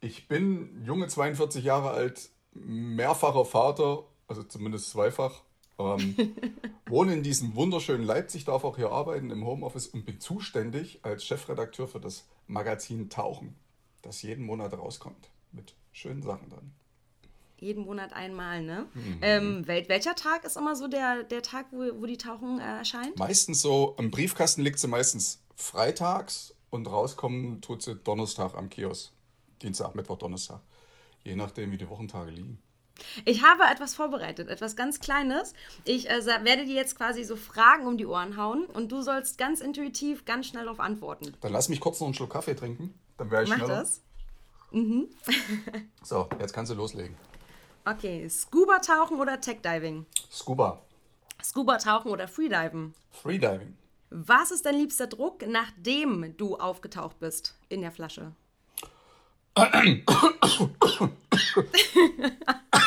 ich bin junge 42 Jahre alt, mehrfacher Vater, also zumindest zweifach. Ähm, wohne in diesem wunderschönen Leipzig, darf auch hier arbeiten im Homeoffice und bin zuständig als Chefredakteur für das Magazin Tauchen, das jeden Monat rauskommt. Mit schönen Sachen dann. Jeden Monat einmal, ne? Mhm. Ähm, wel welcher Tag ist immer so der, der Tag, wo, wo die Tauchen äh, erscheint? Meistens so, im Briefkasten liegt sie meistens freitags und rauskommen tut sie Donnerstag am Kiosk. Dienstag, Mittwoch, Donnerstag. Je nachdem, wie die Wochentage liegen. Ich habe etwas vorbereitet, etwas ganz Kleines. Ich äh, werde dir jetzt quasi so Fragen um die Ohren hauen und du sollst ganz intuitiv, ganz schnell darauf antworten. Dann lass mich kurz noch einen Schluck Kaffee trinken. Dann wäre ich Mach schneller. das. Mhm. so, jetzt kannst du loslegen. Okay, Scuba-Tauchen oder Tech-Diving? Scuba. Scuba-Tauchen oder Freediven? Freediving. Was ist dein liebster Druck, nachdem du aufgetaucht bist in der Flasche?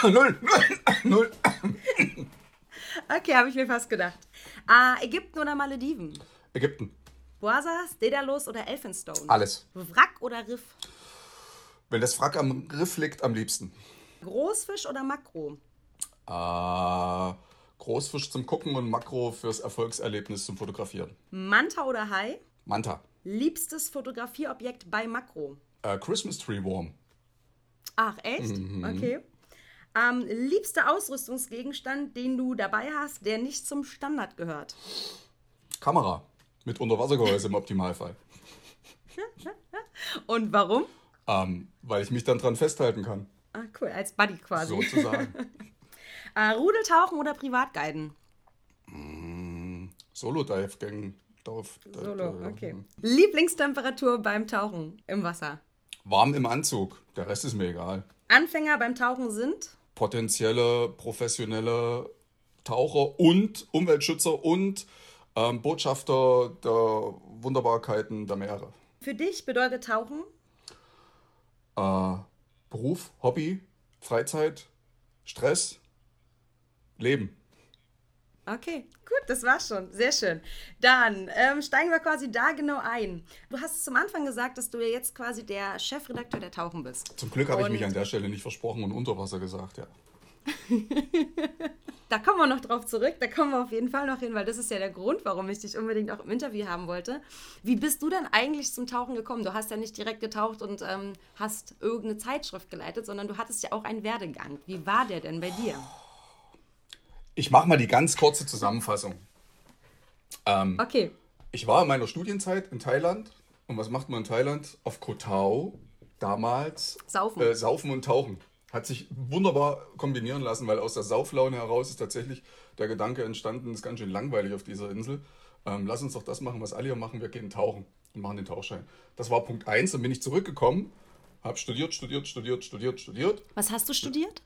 Null, null, Okay, habe ich mir fast gedacht. Äh, Ägypten oder Malediven? Ägypten. Boisas, Daedalus oder Elphinstone? Alles. Wrack oder Riff? Wenn das Wrack am Riff liegt, am liebsten. Großfisch oder Makro? Äh, Großfisch zum Gucken und Makro fürs Erfolgserlebnis zum Fotografieren. Manta oder Hai? Manta. Liebstes Fotografieobjekt bei Makro? Äh, Christmas Tree Worm. Ach, echt? Mhm. Okay. Ähm, liebster Ausrüstungsgegenstand, den du dabei hast, der nicht zum Standard gehört? Kamera. Mit Unterwassergehäuse im Optimalfall. Und warum? Ähm, weil ich mich dann dran festhalten kann. Ah, cool, als Buddy quasi. Sozusagen. äh, Rudeltauchen oder Privatguiden? Mm, Solo-Dive-Gang. Solo, okay. Lieblingstemperatur beim Tauchen im Wasser? Warm im Anzug. Der Rest ist mir egal. Anfänger beim Tauchen sind? Potenzielle, professionelle Taucher und Umweltschützer und ähm, Botschafter der Wunderbarkeiten der Meere. Für dich bedeutet Tauchen? Äh, Beruf, Hobby, Freizeit, Stress, Leben. Okay, gut, das war's schon. Sehr schön. Dann ähm, steigen wir quasi da genau ein. Du hast zum Anfang gesagt, dass du ja jetzt quasi der Chefredakteur der Tauchen bist. Zum Glück habe ich mich an der Stelle nicht versprochen und unter Wasser gesagt, ja. da kommen wir noch drauf zurück, da kommen wir auf jeden Fall noch hin, weil das ist ja der Grund, warum ich dich unbedingt auch im Interview haben wollte. Wie bist du denn eigentlich zum Tauchen gekommen? Du hast ja nicht direkt getaucht und ähm, hast irgendeine Zeitschrift geleitet, sondern du hattest ja auch einen Werdegang. Wie war der denn bei dir? Ich mache mal die ganz kurze Zusammenfassung. Ähm, okay. Ich war in meiner Studienzeit in Thailand. Und was macht man in Thailand? Auf Koh Tao damals. Saufen. Äh, saufen und Tauchen. Hat sich wunderbar kombinieren lassen, weil aus der Sauflaune heraus ist tatsächlich der Gedanke entstanden, es ist ganz schön langweilig auf dieser Insel. Ähm, lass uns doch das machen, was alle hier machen. Wir gehen tauchen und machen den Tauchschein. Das war Punkt 1. Dann bin ich zurückgekommen, habe studiert, studiert, studiert, studiert, studiert. Was hast du studiert?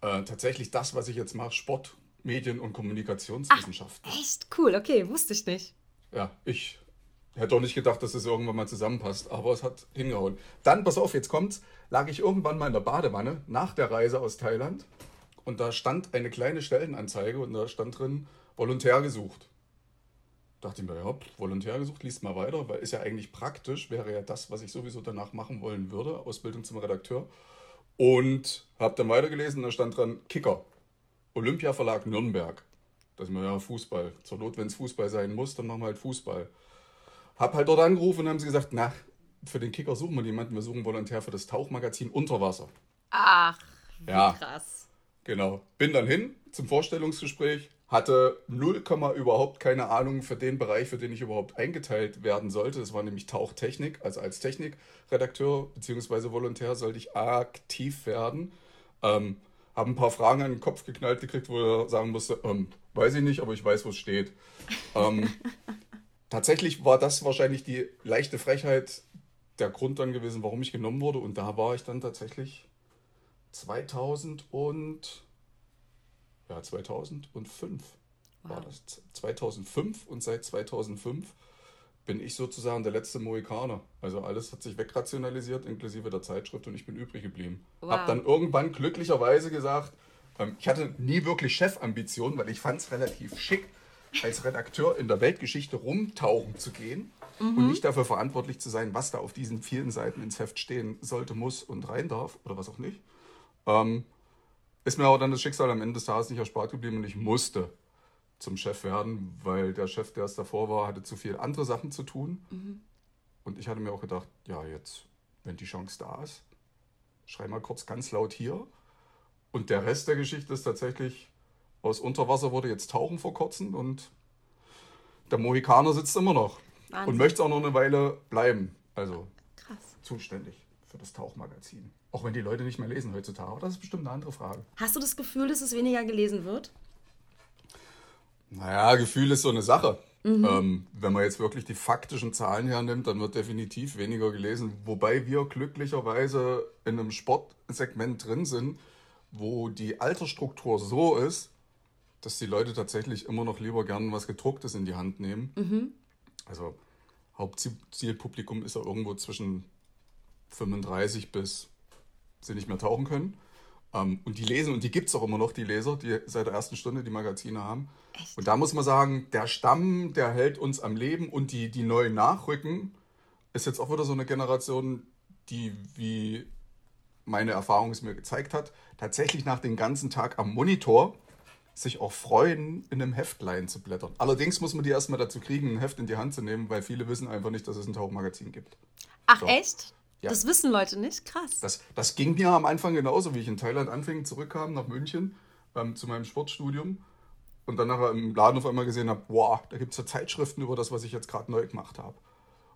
Äh, tatsächlich das, was ich jetzt mache, Sport Medien- und Kommunikationswissenschaften. Ach, echt cool, okay, wusste ich nicht. Ja, ich hätte auch nicht gedacht, dass es irgendwann mal zusammenpasst, aber es hat hingehauen. Dann, pass auf, jetzt kommt's, lag ich irgendwann mal in der Badewanne nach der Reise aus Thailand und da stand eine kleine Stellenanzeige und da stand drin, Volontär gesucht. Dachte ich mir, ja, Volontär gesucht, liest mal weiter, weil ist ja eigentlich praktisch, wäre ja das, was ich sowieso danach machen wollen würde, Ausbildung zum Redakteur. Und habe dann weitergelesen und da stand dran Kicker. Olympiaverlag Nürnberg. Das ist mir ja Fußball. Zur Not, wenn es Fußball sein muss, dann machen wir halt Fußball. Hab halt dort angerufen und haben sie gesagt, na, für den Kicker suchen wir jemanden, wir suchen Volontär für das Tauchmagazin Unterwasser. Ach, wie ja, krass. Genau. Bin dann hin zum Vorstellungsgespräch, hatte 0, überhaupt keine Ahnung für den Bereich, für den ich überhaupt eingeteilt werden sollte. Das war nämlich Tauchtechnik. Also als Technikredakteur bzw. Volontär sollte ich aktiv werden. Ähm, habe ein paar Fragen an den Kopf geknallt gekriegt, wo er sagen musste, ähm, weiß ich nicht, aber ich weiß, wo es steht. ähm, tatsächlich war das wahrscheinlich die leichte Frechheit der Grund dann gewesen, warum ich genommen wurde. Und da war ich dann tatsächlich 2000 und ja, 2005 wow. war das. 2005 und seit 2005 bin ich sozusagen der letzte Mohikaner. Also alles hat sich wegrationalisiert, inklusive der Zeitschrift und ich bin übrig geblieben. Wow. Hab dann irgendwann glücklicherweise gesagt, ähm, ich hatte nie wirklich Chefambitionen, weil ich fand es relativ schick, als Redakteur in der Weltgeschichte rumtauchen zu gehen mhm. und nicht dafür verantwortlich zu sein, was da auf diesen vielen Seiten ins Heft stehen sollte, muss und rein darf oder was auch nicht. Ähm, ist mir aber dann das Schicksal am Ende des Tages nicht erspart geblieben und ich musste zum Chef werden, weil der Chef, der es davor war, hatte zu viel andere Sachen zu tun. Mhm. Und ich hatte mir auch gedacht, ja, jetzt, wenn die Chance da ist, schrei mal kurz ganz laut hier. Und der Rest der Geschichte ist tatsächlich, aus Unterwasser wurde jetzt Tauchen vor kurzem und der Mohikaner sitzt immer noch Wahnsinn. und möchte auch noch eine Weile bleiben. Also Krass. zuständig für das Tauchmagazin. Auch wenn die Leute nicht mehr lesen heutzutage. Aber das ist bestimmt eine andere Frage. Hast du das Gefühl, dass es weniger gelesen wird? Naja, Gefühl ist so eine Sache. Mhm. Ähm, wenn man jetzt wirklich die faktischen Zahlen hernimmt, dann wird definitiv weniger gelesen. Wobei wir glücklicherweise in einem Sportsegment drin sind, wo die Altersstruktur so ist, dass die Leute tatsächlich immer noch lieber gern was gedrucktes in die Hand nehmen. Mhm. Also Hauptzielpublikum ist ja irgendwo zwischen 35 bis sie nicht mehr tauchen können. Ähm, und die lesen, und die gibt es auch immer noch, die Leser, die seit der ersten Stunde die Magazine haben. Echt? Und da muss man sagen, der Stamm, der hält uns am Leben und die, die neuen Nachrücken ist jetzt auch wieder so eine Generation, die, wie meine Erfahrung es mir gezeigt hat, tatsächlich nach dem ganzen Tag am Monitor sich auch freuen, in einem Heftlein zu blättern. Allerdings muss man die erstmal dazu kriegen, ein Heft in die Hand zu nehmen, weil viele wissen einfach nicht, dass es ein Tauchmagazin gibt. Ach so. echt? Ja. Das wissen Leute nicht? Krass. Das, das ging mir am Anfang genauso, wie ich in Thailand anfing, zurückkam nach München ähm, zu meinem Sportstudium und dann nachher im Laden auf einmal gesehen habe, wow, da gibt es ja Zeitschriften über das, was ich jetzt gerade neu gemacht habe.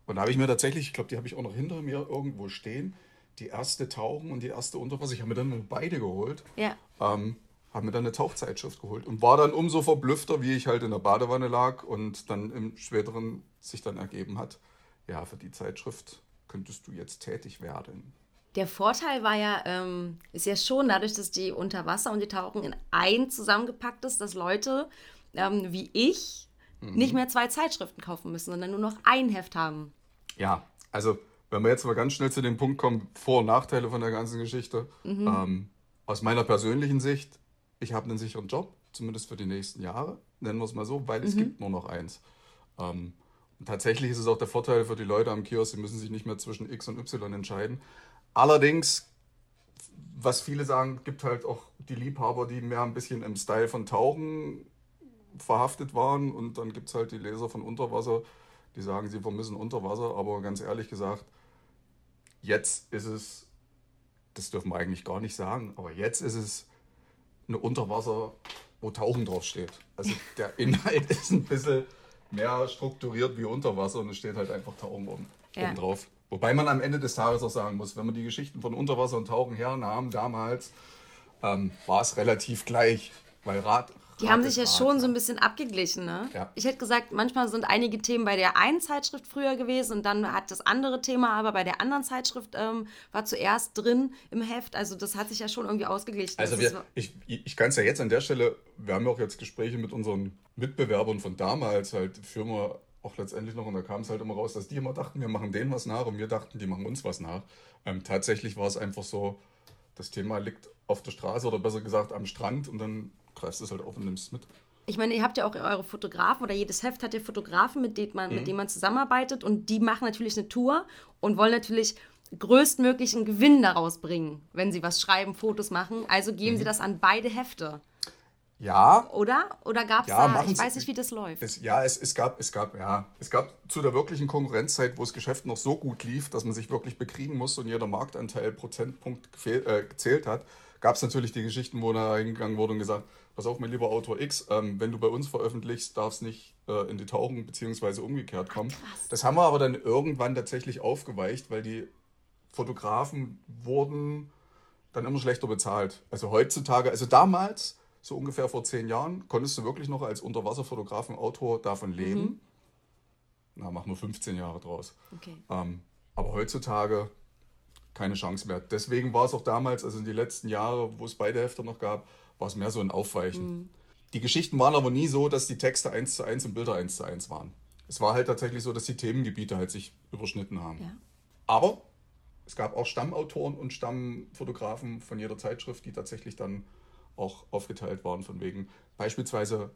Und da habe ich mir tatsächlich, ich glaube, die habe ich auch noch hinter mir irgendwo stehen, die erste Tauchen und die erste Unterwasser. Ich habe mir dann nur beide geholt. Ja. Ähm, habe mir dann eine Tauchzeitschrift geholt und war dann umso verblüffter, wie ich halt in der Badewanne lag und dann im späteren sich dann ergeben hat, ja, für die Zeitschrift könntest du jetzt tätig werden. Der Vorteil war ja, ähm, ist ja schon dadurch, dass die Unterwasser und die Tauchen in ein zusammengepackt ist, dass Leute ähm, wie ich mhm. nicht mehr zwei Zeitschriften kaufen müssen, sondern nur noch ein Heft haben. Ja, also wenn wir jetzt mal ganz schnell zu dem Punkt kommen, Vor- und Nachteile von der ganzen Geschichte. Mhm. Ähm, aus meiner persönlichen Sicht, ich habe einen sicheren Job, zumindest für die nächsten Jahre, nennen wir es mal so, weil es mhm. gibt nur noch eins. Ähm, tatsächlich ist es auch der Vorteil für die Leute am Kiosk, sie müssen sich nicht mehr zwischen X und Y entscheiden. Allerdings, was viele sagen, gibt halt auch die Liebhaber, die mehr ein bisschen im Style von Tauchen verhaftet waren. Und dann gibt es halt die Leser von Unterwasser, die sagen, sie vermissen Unterwasser. Aber ganz ehrlich gesagt, Jetzt ist es, das dürfen wir eigentlich gar nicht sagen, aber jetzt ist es eine Unterwasser, wo Tauchen draufsteht. Also der Inhalt ist ein bisschen mehr strukturiert wie Unterwasser und es steht halt einfach Tauchen oben, ja. oben drauf. Wobei man am Ende des Tages auch sagen muss, wenn man die Geschichten von Unterwasser und Tauchen hernahm damals, ähm, war es relativ gleich. Weil Rad, die haben sich ja schon so ein bisschen abgeglichen, ne? Ja. Ich hätte gesagt, manchmal sind einige Themen bei der einen Zeitschrift früher gewesen und dann hat das andere Thema aber bei der anderen Zeitschrift ähm, war zuerst drin im Heft. Also das hat sich ja schon irgendwie ausgeglichen. Also wir, ich, ich kann es ja jetzt an der Stelle, wir haben ja auch jetzt Gespräche mit unseren Mitbewerbern von damals, halt führen wir auch letztendlich noch und da kam es halt immer raus, dass die immer dachten, wir machen denen was nach und wir dachten, die machen uns was nach. Ähm, tatsächlich war es einfach so, das Thema liegt auf der Straße oder besser gesagt am Strand und dann greifst es halt auf und nimmst es mit. Ich meine, ihr habt ja auch eure Fotografen oder jedes Heft hat ja Fotografen, mit denen man, mhm. mit denen man zusammenarbeitet und die machen natürlich eine Tour und wollen natürlich größtmöglichen Gewinn daraus bringen, wenn sie was schreiben, Fotos machen. Also geben mhm. sie das an beide Hefte. Ja. Oder? Oder gab es ja, da, ich weiß nicht, wie das läuft. Es, ja, es, es, gab, es, gab, ja, es gab zu der wirklichen Konkurrenzzeit, wo das Geschäft noch so gut lief, dass man sich wirklich bekriegen musste und jeder Marktanteil Prozentpunkt gefehl, äh, gezählt hat, gab es natürlich die Geschichten, wo da hingegangen wurde und gesagt, pass auf, mein lieber Autor X, ähm, wenn du bei uns veröffentlichst, darf es nicht äh, in die Tauchen bzw. umgekehrt kommen. Ach, das haben wir aber dann irgendwann tatsächlich aufgeweicht, weil die Fotografen wurden dann immer schlechter bezahlt. Also heutzutage, also damals, so ungefähr vor zehn Jahren, konntest du wirklich noch als Unterwasserfotografen, Autor davon leben. Mhm. Na, machen wir 15 Jahre draus. Okay. Ähm, aber heutzutage keine Chance mehr. Deswegen war es auch damals, also in die letzten Jahre, wo es beide Hefte noch gab, war es mehr so ein Aufweichen. Mhm. Die Geschichten waren aber nie so, dass die Texte eins zu eins und Bilder eins zu eins waren. Es war halt tatsächlich so, dass die Themengebiete halt sich überschnitten haben. Ja. Aber es gab auch Stammautoren und Stammfotografen von jeder Zeitschrift, die tatsächlich dann auch aufgeteilt waren, von wegen beispielsweise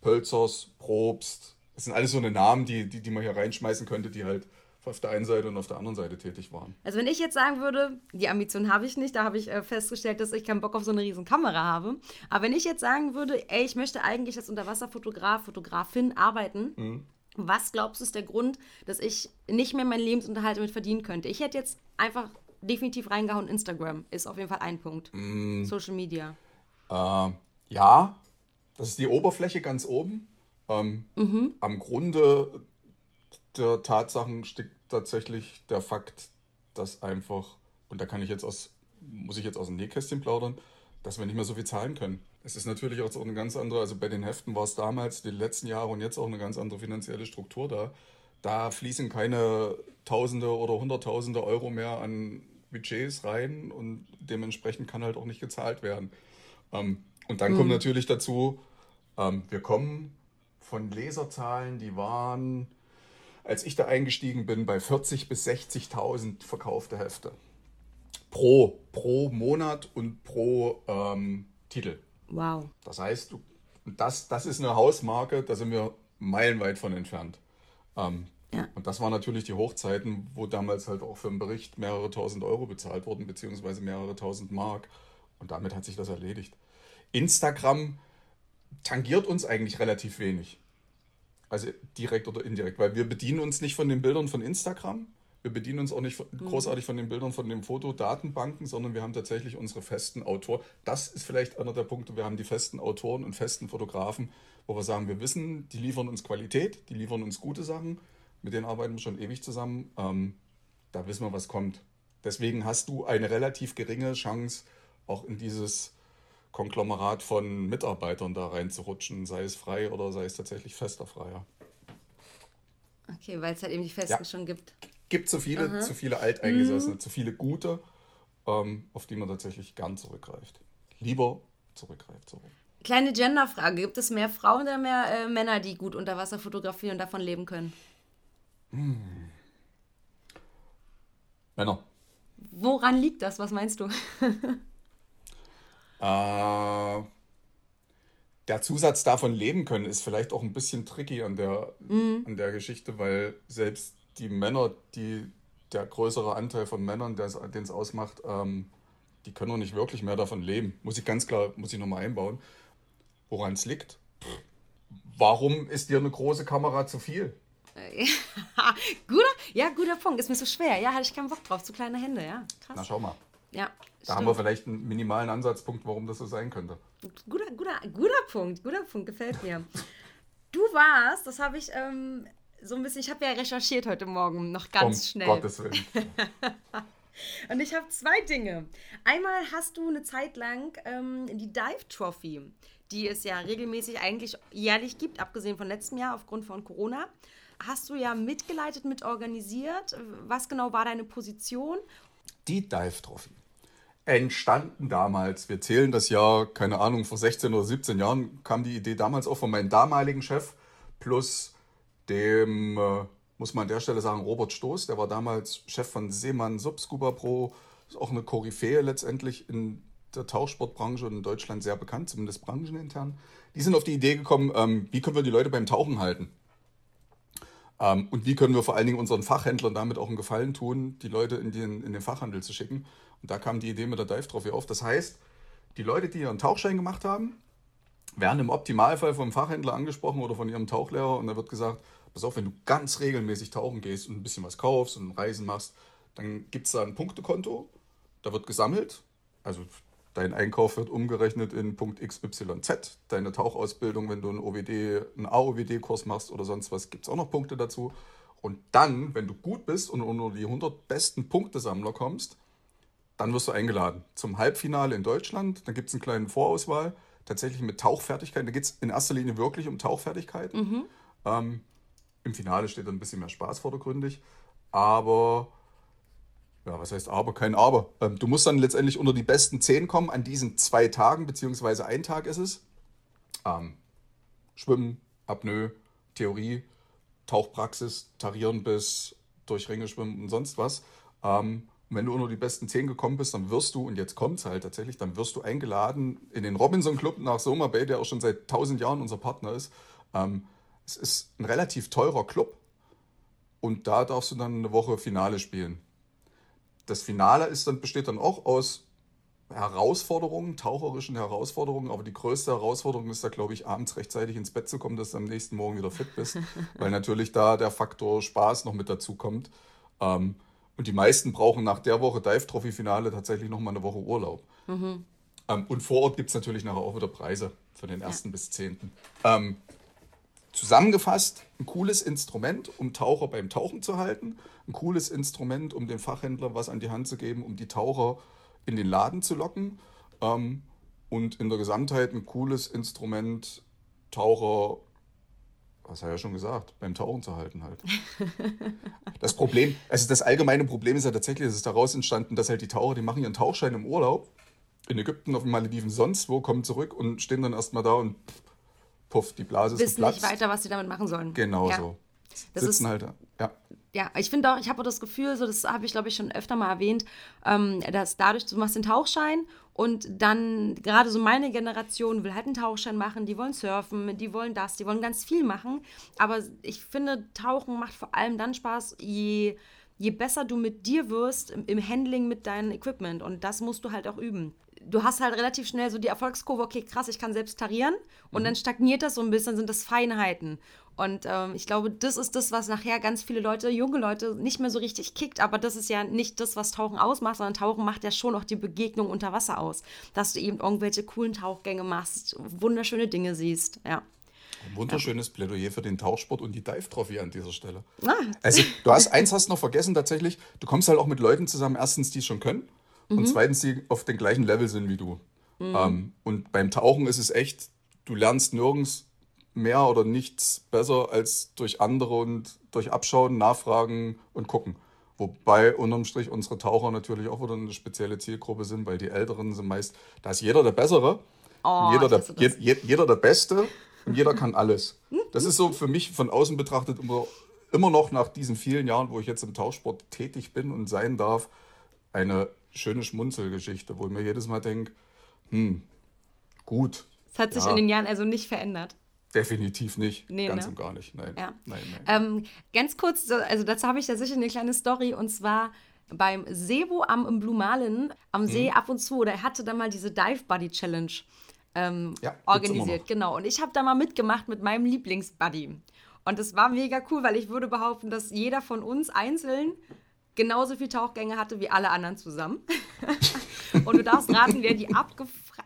Pölzers, Probst. Das sind alles so eine Namen, die, die, die man hier reinschmeißen könnte, die halt auf der einen Seite und auf der anderen Seite tätig waren. Also wenn ich jetzt sagen würde, die Ambition habe ich nicht, da habe ich äh, festgestellt, dass ich keinen Bock auf so eine riesen Kamera habe. Aber wenn ich jetzt sagen würde, ey, ich möchte eigentlich als Unterwasserfotograf, Fotografin arbeiten, mhm. was glaubst du ist der Grund, dass ich nicht mehr meinen Lebensunterhalt damit verdienen könnte? Ich hätte jetzt einfach definitiv reingehauen, Instagram ist auf jeden Fall ein Punkt. Mhm. Social Media. Äh, ja, das ist die Oberfläche ganz oben. Ähm, mhm. Am Grunde der Tatsachen steckt tatsächlich der Fakt, dass einfach, und da kann ich jetzt aus, muss ich jetzt aus dem Nähkästchen plaudern, dass wir nicht mehr so viel zahlen können. Es ist natürlich auch so eine ganz andere, also bei den Heften war es damals, die letzten Jahre und jetzt auch eine ganz andere finanzielle Struktur da. Da fließen keine Tausende oder Hunderttausende Euro mehr an Budgets rein und dementsprechend kann halt auch nicht gezahlt werden. Ähm, und dann mhm. kommt natürlich dazu, ähm, wir kommen von Leserzahlen, die waren, als ich da eingestiegen bin, bei 40.000 bis 60.000 verkaufte Hefte. Pro, pro Monat und pro ähm, Titel. Wow. Das heißt, das, das ist eine Hausmarke, da sind wir meilenweit von entfernt. Ähm, ja. Und das waren natürlich die Hochzeiten, wo damals halt auch für einen Bericht mehrere tausend Euro bezahlt wurden, beziehungsweise mehrere tausend Mark. Und damit hat sich das erledigt. Instagram tangiert uns eigentlich relativ wenig. Also direkt oder indirekt, weil wir bedienen uns nicht von den Bildern von Instagram. Wir bedienen uns auch nicht mhm. großartig von den Bildern von den Fotodatenbanken, sondern wir haben tatsächlich unsere festen Autoren. Das ist vielleicht einer der Punkte. Wir haben die festen Autoren und festen Fotografen, wo wir sagen, wir wissen, die liefern uns Qualität, die liefern uns gute Sachen. Mit denen arbeiten wir schon ewig zusammen. Ähm, da wissen wir, was kommt. Deswegen hast du eine relativ geringe Chance, auch in dieses Konglomerat von Mitarbeitern da reinzurutschen, sei es frei oder sei es tatsächlich fester Freier. Okay, weil es halt eben die Festen ja. schon gibt. Gibt zu viele, Aha. zu viele Alteingesessene, mhm. zu viele gute, ähm, auf die man tatsächlich gern zurückgreift. Lieber zurückgreift. So. Kleine Genderfrage: Gibt es mehr Frauen oder mehr äh, Männer, die gut unter Wasser fotografieren und davon leben können? Hm. Männer. Woran liegt das? Was meinst du? Äh, der Zusatz davon leben können ist vielleicht auch ein bisschen tricky an der, mhm. an der Geschichte, weil selbst die Männer, die der größere Anteil von Männern, den es ausmacht, ähm, die können noch nicht wirklich mehr davon leben. Muss ich ganz klar, muss ich nochmal einbauen. Woran es liegt? Warum ist dir eine große Kamera zu viel? guter, ja, guter Punkt. Ist mir so schwer. Ja, hatte ich keinen Bock drauf. Zu kleine Hände, ja. Krass. Na, schau mal. Ja. Da stimmt. haben wir vielleicht einen minimalen Ansatzpunkt, warum das so sein könnte. Guter, guter, guter Punkt, guter Punkt, gefällt mir. Du warst, das habe ich ähm, so ein bisschen, ich habe ja recherchiert heute Morgen, noch ganz um schnell. Gottes Willen. Und ich habe zwei Dinge. Einmal hast du eine Zeit lang ähm, die Dive Trophy, die es ja regelmäßig eigentlich jährlich gibt, abgesehen von letztem Jahr aufgrund von Corona. Hast du ja mitgeleitet, mitorganisiert. Was genau war deine Position? Die Dive Trophy entstanden damals. Wir zählen das Jahr, keine Ahnung, vor 16 oder 17 Jahren kam die Idee damals auch von meinem damaligen Chef plus dem, äh, muss man an der Stelle sagen, Robert Stoß. Der war damals Chef von Seemann Sub Scuba Pro. Ist auch eine Koryphäe letztendlich in der Tauchsportbranche und in Deutschland sehr bekannt, zumindest branchenintern. Die sind auf die Idee gekommen, ähm, wie können wir die Leute beim Tauchen halten? Ähm, und wie können wir vor allen Dingen unseren Fachhändlern damit auch einen Gefallen tun, die Leute in den, in den Fachhandel zu schicken? Und da kam die Idee mit der Dive Trophy auf. Das heißt, die Leute, die ihren Tauchschein gemacht haben, werden im Optimalfall vom Fachhändler angesprochen oder von ihrem Tauchlehrer und da wird gesagt, pass auf, wenn du ganz regelmäßig tauchen gehst und ein bisschen was kaufst und Reisen machst, dann gibt es da ein Punktekonto, da wird gesammelt, also dein Einkauf wird umgerechnet in Punkt XYZ, deine Tauchausbildung, wenn du einen OWD, einen AOWD-Kurs machst oder sonst was, gibt es auch noch Punkte dazu. Und dann, wenn du gut bist und unter die 100 besten Punktesammler kommst, dann wirst du eingeladen zum Halbfinale in Deutschland. Dann gibt es eine kleine Vorauswahl, tatsächlich mit Tauchfertigkeiten. Da geht es in erster Linie wirklich um Tauchfertigkeiten. Mhm. Ähm, Im Finale steht dann ein bisschen mehr Spaß vordergründig. Aber ja, was heißt aber? Kein Aber. Ähm, du musst dann letztendlich unter die besten zehn kommen an diesen zwei Tagen, beziehungsweise ein Tag ist es. Ähm, Schwimmen, Apnoe, Theorie, Tauchpraxis, Tarieren bis durch Ringe schwimmen und sonst was. Ähm, wenn du unter die besten zehn gekommen bist, dann wirst du, und jetzt kommt es halt tatsächlich, dann wirst du eingeladen in den Robinson Club nach Soma Bay, der auch schon seit tausend Jahren unser Partner ist. Ähm, es ist ein relativ teurer Club und da darfst du dann eine Woche Finale spielen. Das Finale ist dann, besteht dann auch aus Herausforderungen, taucherischen Herausforderungen, aber die größte Herausforderung ist da, glaube ich, abends rechtzeitig ins Bett zu kommen, dass du am nächsten Morgen wieder fit bist, weil natürlich da der Faktor Spaß noch mit dazu kommt. Ähm, und die meisten brauchen nach der Woche Dive-Trophy-Finale tatsächlich noch mal eine Woche Urlaub. Mhm. Ähm, und vor Ort gibt es natürlich nachher auch wieder Preise für den ersten ja. bis zehnten. Zusammengefasst, ein cooles Instrument, um Taucher beim Tauchen zu halten. Ein cooles Instrument, um den Fachhändler was an die Hand zu geben, um die Taucher in den Laden zu locken. Ähm, und in der Gesamtheit ein cooles Instrument, Taucher was hat er ja schon gesagt, beim Tauchen zu halten halt. Das Problem, also das allgemeine Problem ist ja tatsächlich, es ist daraus entstanden, dass halt die Taucher, die machen ihren Tauchschein im Urlaub, in Ägypten, auf den Malediven, sonst wo, kommen zurück und stehen dann erstmal da und puff, die Blase ist Wissen nicht weiter, was sie damit machen sollen. Genau ja. so. Das Sitzen ist, halt, ja. Ja, ich finde auch, ich habe das Gefühl, so das habe ich glaube ich schon öfter mal erwähnt, ähm, dass dadurch, du machst den Tauchschein und dann, gerade so meine Generation will halt einen Tauchschein machen, die wollen surfen, die wollen das, die wollen ganz viel machen. Aber ich finde, Tauchen macht vor allem dann Spaß, je, je besser du mit dir wirst im Handling mit deinem Equipment. Und das musst du halt auch üben du hast halt relativ schnell so die Erfolgskurve, okay, krass, ich kann selbst tarieren. Und mhm. dann stagniert das so ein bisschen, sind das Feinheiten. Und ähm, ich glaube, das ist das, was nachher ganz viele Leute, junge Leute, nicht mehr so richtig kickt. Aber das ist ja nicht das, was Tauchen ausmacht, sondern Tauchen macht ja schon auch die Begegnung unter Wasser aus. Dass du eben irgendwelche coolen Tauchgänge machst, wunderschöne Dinge siehst. Ja. Ein wunderschönes ja. Plädoyer für den Tauchsport und die Dive-Trophy an dieser Stelle. Ah. Also, du hast eins hast noch vergessen tatsächlich. Du kommst halt auch mit Leuten zusammen, erstens, die es schon können mhm. und zweitens, die auf dem gleichen Level sind wie du. Mhm. Ähm, und beim Tauchen ist es echt, du lernst nirgends mehr oder nichts besser als durch andere und durch Abschauen, Nachfragen und Gucken. Wobei unterm Strich unsere Taucher natürlich auch wieder eine spezielle Zielgruppe sind, weil die Älteren sind meist, da ist jeder der Bessere, oh, jeder, der, je, jeder der Beste und jeder kann alles. Das ist so für mich von außen betrachtet immer, immer noch nach diesen vielen Jahren, wo ich jetzt im Tauchsport tätig bin und sein darf, eine schöne Schmunzelgeschichte, wo ich mir jedes Mal denke, hm, gut. Es hat sich ja. in den Jahren also nicht verändert. Definitiv nicht. Nee, ganz ne? und gar nicht. Nein. Ja. nein, nein. Ähm, ganz kurz, also dazu habe ich ja sicher eine kleine Story und zwar beim Sebo am Marlin am See mhm. ab und zu, oder er hatte da mal diese Dive Buddy Challenge ähm, ja, organisiert. Genau. Und ich habe da mal mitgemacht mit meinem Lieblingsbuddy. Und das war mega cool, weil ich würde behaupten, dass jeder von uns einzeln genauso viel Tauchgänge hatte wie alle anderen zusammen. und du darfst raten, wer die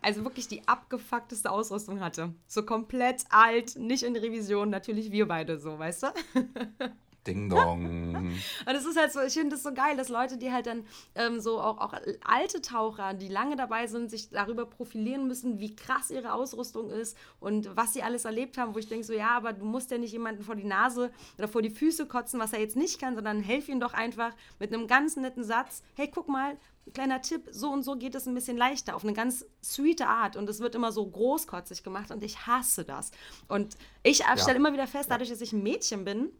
also wirklich die abgefuckteste Ausrüstung hatte. So komplett alt, nicht in Revision, natürlich wir beide so, weißt du? Ding Dong. und es ist halt so, ich finde das so geil, dass Leute, die halt dann ähm, so auch, auch alte Taucher, die lange dabei sind, sich darüber profilieren müssen, wie krass ihre Ausrüstung ist und was sie alles erlebt haben, wo ich denke so, ja, aber du musst ja nicht jemanden vor die Nase oder vor die Füße kotzen, was er jetzt nicht kann, sondern helf ihm doch einfach mit einem ganz netten Satz, hey, guck mal, kleiner Tipp, so und so geht es ein bisschen leichter, auf eine ganz sweete Art. Und es wird immer so großkotzig gemacht und ich hasse das. Und ich ja. stelle immer wieder fest, dadurch, dass ich ein Mädchen bin,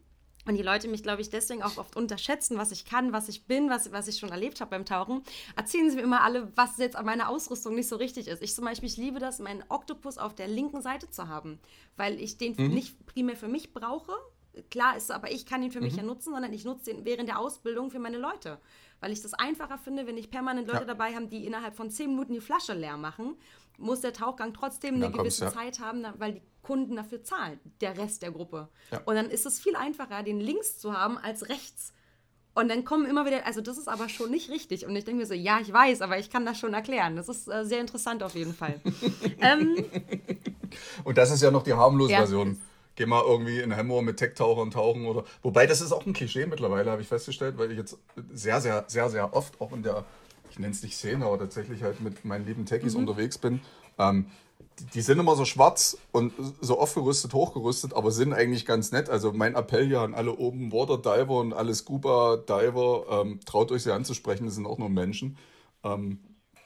und die Leute mich, glaube ich, deswegen auch oft unterschätzen, was ich kann, was ich bin, was, was ich schon erlebt habe beim Tauchen, erzählen sie mir immer alle, was jetzt an meiner Ausrüstung nicht so richtig ist. Ich zum Beispiel, ich liebe das, meinen Oktopus auf der linken Seite zu haben, weil ich den mhm. nicht primär für mich brauche. Klar ist aber, ich kann ihn für mhm. mich ja nutzen, sondern ich nutze den während der Ausbildung für meine Leute. Weil ich das einfacher finde, wenn ich permanent Leute ja. dabei habe, die innerhalb von zehn Minuten die Flasche leer machen, muss der Tauchgang trotzdem eine gewisse ja. Zeit haben, weil die Kunden dafür zahlen, der Rest der Gruppe. Ja. Und dann ist es viel einfacher, den links zu haben als rechts. Und dann kommen immer wieder, also das ist aber schon nicht richtig. Und ich denke mir so, ja, ich weiß, aber ich kann das schon erklären. Das ist äh, sehr interessant auf jeden Fall. ähm, und das ist ja noch die harmlose ja. Version. Geh mal irgendwie in Hamburg mit Tech-Tauchern tauchen oder. Wobei, das ist auch ein Klischee mittlerweile, habe ich festgestellt, weil ich jetzt sehr, sehr, sehr, sehr oft auch in der, ich nenne es nicht Szene, aber tatsächlich halt mit meinen lieben Techies mhm. unterwegs bin. Ähm, die sind immer so schwarz und so aufgerüstet, hochgerüstet, aber sind eigentlich ganz nett. Also mein Appell hier an alle oben Water Diver und alle Scuba Diver, ähm, traut euch sie anzusprechen, das sind auch nur Menschen, ähm,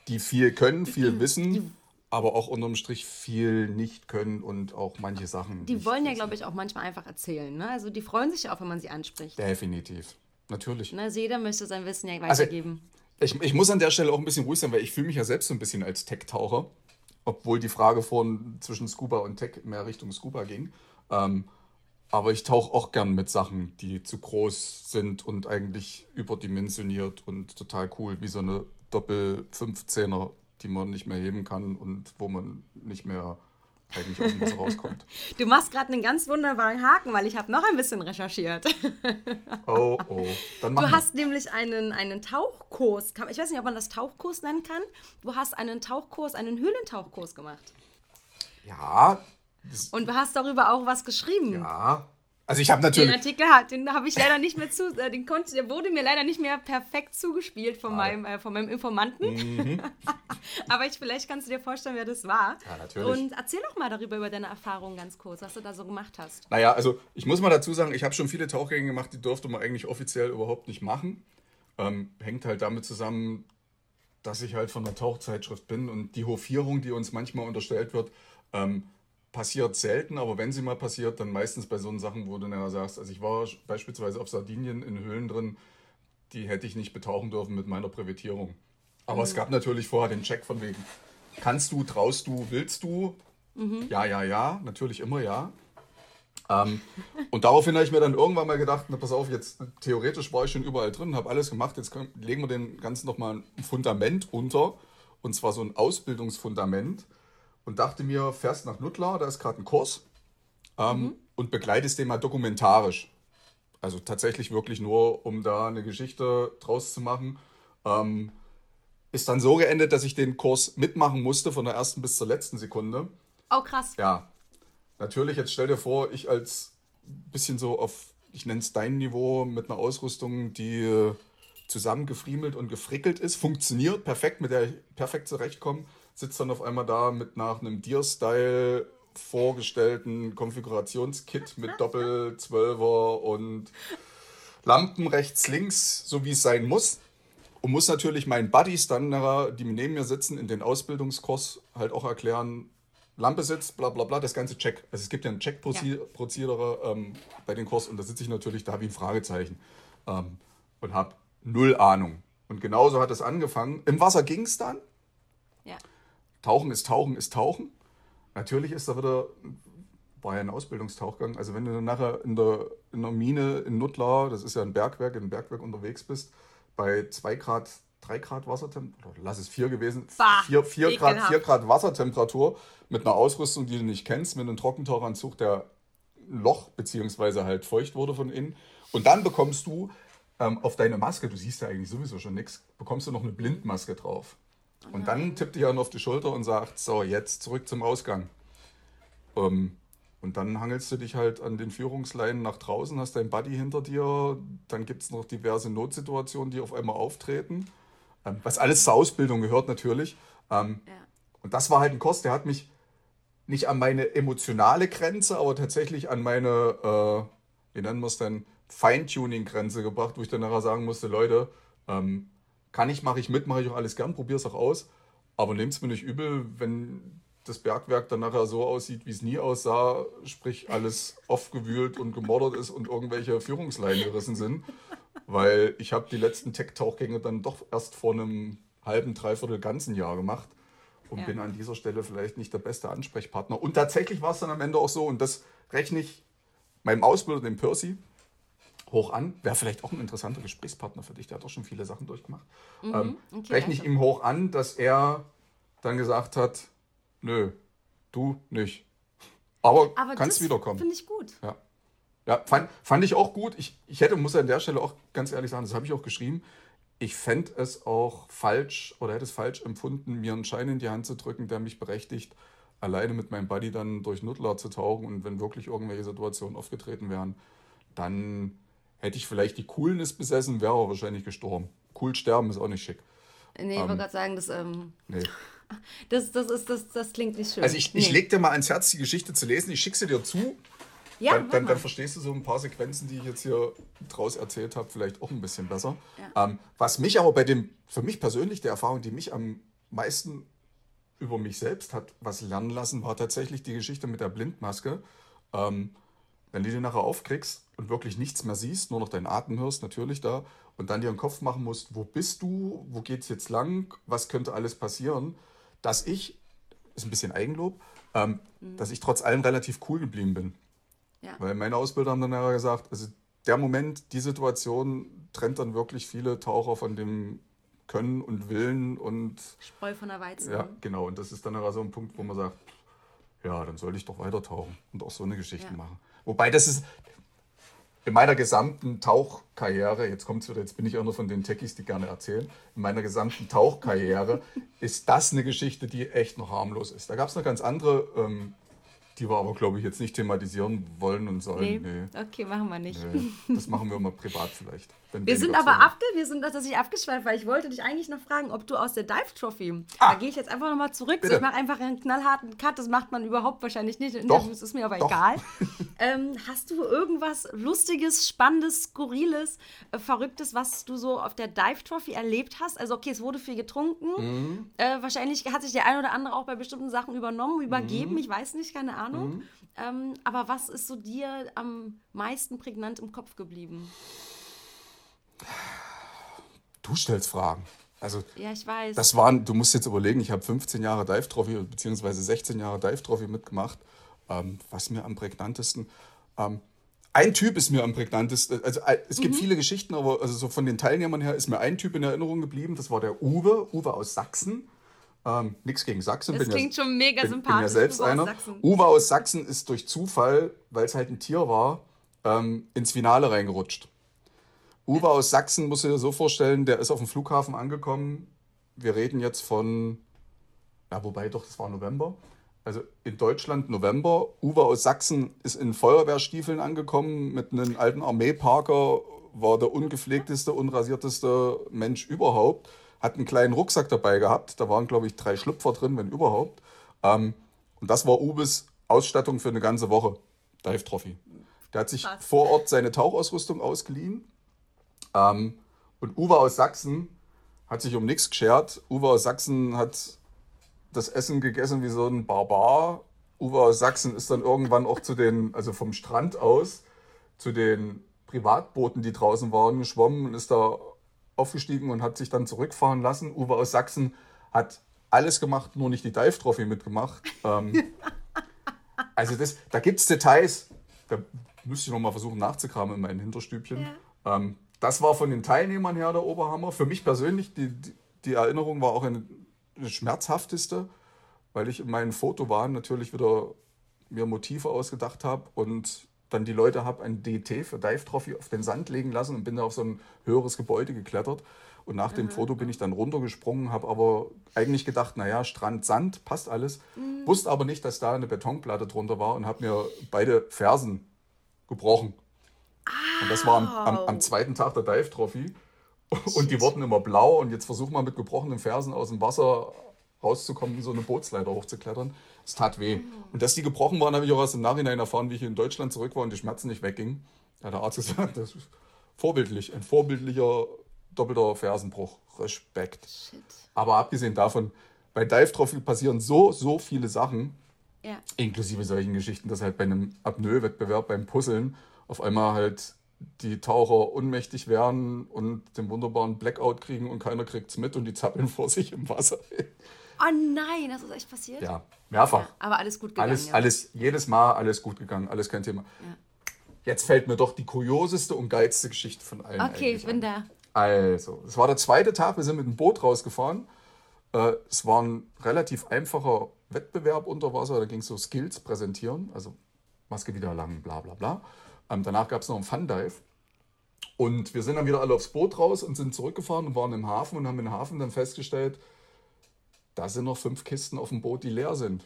die viel können, viel wissen, aber auch unterm Strich viel nicht können und auch manche Sachen. Die wollen ja, glaube ich, auch manchmal einfach erzählen. Ne? Also die freuen sich auch, wenn man sie anspricht. Definitiv. Natürlich. Also jeder möchte sein Wissen ja also weitergeben. Also, ich, ich muss an der Stelle auch ein bisschen ruhig sein, weil ich fühle mich ja selbst so ein bisschen als Tech-Taucher obwohl die Frage von zwischen Scuba und Tech mehr Richtung Scuba ging. Ähm, aber ich tauche auch gern mit Sachen, die zu groß sind und eigentlich überdimensioniert und total cool, wie so eine Doppel-15er, die man nicht mehr heben kann und wo man nicht mehr eigentlich aus Wasser rauskommt. Du machst gerade einen ganz wunderbaren Haken, weil ich habe noch ein bisschen recherchiert. Oh, oh. Dann du hast wir. nämlich einen, einen Tauchkurs, ich weiß nicht, ob man das Tauchkurs nennen kann. Du hast einen Tauchkurs, einen Höhlentauchkurs gemacht. Ja. Und du hast darüber auch was geschrieben. Ja, also ich habe natürlich. Den Artikel den habe ich leider nicht mehr zu, äh, den konnte, der wurde mir leider nicht mehr perfekt zugespielt von, meinem, äh, von meinem Informanten. Mhm. Aber ich, vielleicht kannst du dir vorstellen, wer das war. Ja, natürlich. Und erzähl doch mal darüber, über deine Erfahrungen ganz kurz, was du da so gemacht hast. Naja, also ich muss mal dazu sagen, ich habe schon viele Tauchgänge gemacht, die durfte man eigentlich offiziell überhaupt nicht machen. Ähm, hängt halt damit zusammen, dass ich halt von der Tauchzeitschrift bin und die Hofierung, die uns manchmal unterstellt wird, ähm, passiert selten, aber wenn sie mal passiert, dann meistens bei so Sachen, wo du nachher sagst, also ich war beispielsweise auf Sardinien in Höhlen drin, die hätte ich nicht betauchen dürfen mit meiner Privatierung. Aber mhm. es gab natürlich vorher den Check von wegen, kannst du, traust du, willst du? Mhm. Ja, ja, ja, natürlich immer ja. Ähm, und daraufhin habe ich mir dann irgendwann mal gedacht, na, pass auf, jetzt theoretisch war ich schon überall drin, habe alles gemacht, jetzt können, legen wir den Ganzen nochmal ein Fundament unter, und zwar so ein Ausbildungsfundament und dachte mir, fährst nach Nuttlar, da ist gerade ein Kurs ähm, mhm. und begleitest den mal dokumentarisch. Also tatsächlich wirklich nur, um da eine Geschichte draus zu machen. Ähm, ist dann so geendet, dass ich den Kurs mitmachen musste, von der ersten bis zur letzten Sekunde. Oh, krass. Ja. Natürlich, jetzt stell dir vor, ich als bisschen so auf, ich nenne es dein Niveau, mit einer Ausrüstung, die äh, zusammengefriemelt und gefrickelt ist, funktioniert perfekt, mit der ich perfekt zurechtkomme sitzt dann auf einmal da mit nach einem Deer-Style vorgestellten Konfigurationskit mit Doppel-Zwölfer und Lampen rechts, links, so wie es sein muss. Und muss natürlich meinen Buddies dann, die neben mir sitzen, in den Ausbildungskurs halt auch erklären, Lampe sitzt, bla bla bla, das ganze Check. Also es gibt ja einen Check-Prozedere ja. ähm, bei den Kurs und da sitze ich natürlich da wie ein Fragezeichen ähm, und habe null Ahnung. Und genauso hat es angefangen. Im Wasser ging es dann. Tauchen ist Tauchen ist Tauchen. Natürlich ist da wieder, war ja ein Ausbildungstauchgang. Also wenn du dann nachher in der, in der Mine in Nuttlar, das ist ja ein Bergwerk, in einem Bergwerk unterwegs bist, bei 2 Grad, 3 Grad Wassertemperatur, lass es 4 gewesen, 4 Grad, 4 Grad Wassertemperatur mit einer Ausrüstung, die du nicht kennst, mit einem Trockentauchanzug, der Loch beziehungsweise halt feucht wurde von innen. Und dann bekommst du ähm, auf deine Maske, du siehst ja eigentlich sowieso schon nichts, bekommst du noch eine Blindmaske drauf. Und dann tippt die dann auf die Schulter und sagt, so, jetzt zurück zum Ausgang. Ähm, und dann hangelst du dich halt an den Führungsleinen nach draußen, hast dein Buddy hinter dir, dann gibt es noch diverse Notsituationen, die auf einmal auftreten. Ähm, was alles zur Ausbildung gehört natürlich. Ähm, ja. Und das war halt ein Kurs, der hat mich nicht an meine emotionale Grenze, aber tatsächlich an meine, äh, wie nennen wir es denn, Feintuning-Grenze gebracht, wo ich dann nachher sagen musste, Leute, ähm, kann ich, mache ich mit, mache ich auch alles gern, probiere es auch aus. Aber nehmt es mir nicht übel, wenn das Bergwerk dann nachher so aussieht, wie es nie aussah, sprich alles aufgewühlt und gemordert ist und irgendwelche Führungsleinen gerissen sind. Weil ich habe die letzten Tech-Tauchgänge dann doch erst vor einem halben, dreiviertel ganzen Jahr gemacht und ja. bin an dieser Stelle vielleicht nicht der beste Ansprechpartner. Und tatsächlich war es dann am Ende auch so, und das rechne ich meinem Ausbilder, dem Percy, hoch an. Wäre vielleicht auch ein interessanter Gesprächspartner für dich. Der hat auch schon viele Sachen durchgemacht. Mhm, ähm, okay, rechne ich also. ihm hoch an, dass er dann gesagt hat, nö, du nicht. Aber, Aber kannst wiederkommen. Finde ich gut. Ja. Ja, fand, fand ich auch gut. Ich, ich hätte, muss an der Stelle auch ganz ehrlich sagen, das habe ich auch geschrieben. Ich fände es auch falsch oder hätte es falsch empfunden, mir einen Schein in die Hand zu drücken, der mich berechtigt, alleine mit meinem Buddy dann durch Nuttler zu tauchen. Und wenn wirklich irgendwelche Situationen aufgetreten wären, dann Hätte ich vielleicht die Coolness besessen, wäre er wahrscheinlich gestorben. Cool sterben ist auch nicht schick. Nee, ich ähm, wollte gerade sagen, das. Ähm, nee. Das, das, ist, das, das klingt nicht schön. Also ich, ich leg dir mal ans Herz, die Geschichte zu lesen. Ich schicke sie dir zu. Ja, dann, dann, dann verstehst du so ein paar Sequenzen, die ich jetzt hier draus erzählt habe, vielleicht auch ein bisschen besser. Ja. Ähm, was mich aber bei dem, für mich persönlich, die Erfahrung, die mich am meisten über mich selbst hat was lernen lassen, war tatsächlich die Geschichte mit der Blindmaske. Ähm, wenn du die nachher aufkriegst und wirklich nichts mehr siehst, nur noch deinen Atem hörst, natürlich da, und dann dir einen Kopf machen musst, wo bist du, wo geht's jetzt lang, was könnte alles passieren, dass ich, ist ein bisschen Eigenlob, ähm, dass ich trotz allem relativ cool geblieben bin. Ja. Weil meine Ausbilder haben dann ja gesagt, also der Moment, die Situation trennt dann wirklich viele Taucher von dem Können und Willen und Spreu von der Weizen. ja, genau. Und das ist dann aber so ein Punkt, wo man sagt, ja, dann soll ich doch weiter tauchen und auch so eine Geschichte Ja. machen. Wobei das ist in meiner gesamten Tauchkarriere, jetzt kommt's wieder, jetzt bin ich einer von den Techies, die gerne erzählen, in meiner gesamten Tauchkarriere ist das eine Geschichte, die echt noch harmlos ist. Da gab es noch ganz andere, ähm, die wir aber, glaube ich, jetzt nicht thematisieren wollen und Nee. sollen. Nee. Okay, machen wir nicht. Nee, das machen wir mal privat vielleicht. Wenn Wir sind aber abge, wir sind tatsächlich abgeschweift, weil ich wollte dich eigentlich noch fragen, ob du aus der Dive Trophy. Ah. Da gehe ich jetzt einfach nochmal zurück. So, ich mache einfach einen knallharten Cut. Das macht man überhaupt wahrscheinlich nicht. In. Interviews ist mir aber Doch. egal. ähm, hast du irgendwas Lustiges, Spannendes, Skurriles, äh, Verrücktes, was du so auf der Dive Trophy erlebt hast? Also, okay, es wurde viel getrunken. Mhm. Äh, wahrscheinlich hat sich der ein oder andere auch bei bestimmten Sachen übernommen, übergeben. Mhm. Ich weiß nicht, keine Ahnung. Ähm, aber was ist so dir am meisten prägnant im Kopf geblieben? Du stellst Fragen. Also Ja, ich weiß. Das waren, du musst jetzt überlegen, ich habe 15 Jahre Dive Trophy beziehungsweise 16 Jahre Dive Trophy mitgemacht. Ähm, was mir am prägnantesten. Ähm, ein Typ ist mir am prägnantesten. Also äh, es Mhm. gibt viele Geschichten, aber also so von den Teilnehmern her ist mir ein Typ in Erinnerung geblieben. Das war der Uwe, Uwe aus Sachsen. Ähm, Nichts gegen Sachsen. Das bin klingt ja, schon mega bin, sympathisch. Bin ja selbst Uwe aus einer. Sachsen. Uwe aus Sachsen ist durch Zufall, weil es halt ein Tier war, ähm, ins Finale reingerutscht. Uwe aus Sachsen, musst du dir so vorstellen, der ist auf dem Flughafen angekommen. Wir reden jetzt von, ja, wobei doch, das war November. Also in Deutschland November. Uwe aus Sachsen ist in Feuerwehrstiefeln angekommen mit einem alten Armeeparker, war der ungepflegteste, unrasierteste Mensch überhaupt. Hat einen kleinen Rucksack dabei gehabt. Da waren, glaube ich, drei Schlüpfer drin, wenn überhaupt. Ähm, und das war Uwes Ausstattung für eine ganze Woche. Dive Trophy. Der hat sich Krass. vor Ort seine Tauchausrüstung ausgeliehen. Ähm, und Uwe aus Sachsen hat sich um nichts geschert. Uwe aus Sachsen hat das Essen gegessen wie so ein Barbar. Uwe aus Sachsen ist dann irgendwann auch zu den, also vom Strand aus, zu den Privatbooten, die draußen waren, geschwommen und ist da aufgestiegen und hat sich dann zurückfahren lassen. Uwe aus Sachsen hat alles gemacht, nur nicht die Dive Trophy mitgemacht. Ähm, also das, da gibt es Details, da müsste ich noch mal versuchen nachzukramen in meinen Hinterstübchen. Ähm, das war von den Teilnehmern her der Oberhammer. Für mich persönlich, die, die, Erinnerung war auch eine, eine schmerzhafteste, weil ich in meinen Fotowahn natürlich wieder mir Motive ausgedacht habe und dann die Leute habe ein DT für Dive Trophy auf den Sand legen lassen und bin da auf so ein höheres Gebäude geklettert. Und nach dem Foto bin ich dann runtergesprungen, habe aber eigentlich gedacht, naja, Strand, Sand, passt alles. Wusste aber nicht, dass da eine Betonplatte drunter war und habe mir beide Fersen gebrochen. Und das war am, am, am zweiten Tag der Dive Trophy. Und die wurden immer blau. Und jetzt versuch mal mit gebrochenen Fersen aus dem Wasser rauszukommen, so eine Bootsleiter hochzuklettern. Es tat weh. Und dass die gebrochen waren, habe ich auch erst im Nachhinein erfahren, wie ich in Deutschland zurück war und die Schmerzen nicht weggingen. Da hat der Arzt gesagt, das ist vorbildlich. Ein vorbildlicher doppelter Fersenbruch. Respekt. Shit. Aber abgesehen davon, bei Dive Trophy passieren so, so viele Sachen, Ja. inklusive solchen Geschichten, dass halt bei einem Apnoe-Wettbewerb, beim Puzzeln, auf einmal halt die Taucher ohnmächtig werden und den wunderbaren Blackout kriegen und keiner kriegt's mit und die zappeln vor sich im Wasser. Oh nein, das ist echt passiert? Ja, mehrfach. Aber alles gut gegangen. Alles, ja. alles, jedes Mal alles gut gegangen, alles kein Thema. Jetzt fällt mir doch die kurioseste und geilste Geschichte von allen. Okay, ich bin an. da. Also, es war der zweite Tag, wir sind mit dem Boot rausgefahren. Äh, es war ein relativ einfacher Wettbewerb unter Wasser, da ging es so Skills präsentieren, also Maske wieder lang, bla bla bla. Ähm, danach gab es noch einen Fun-Dive. Und wir sind dann wieder alle aufs Boot raus und sind zurückgefahren und waren im Hafen und haben im Hafen dann festgestellt, da sind noch fünf Kisten auf dem Boot, die leer sind.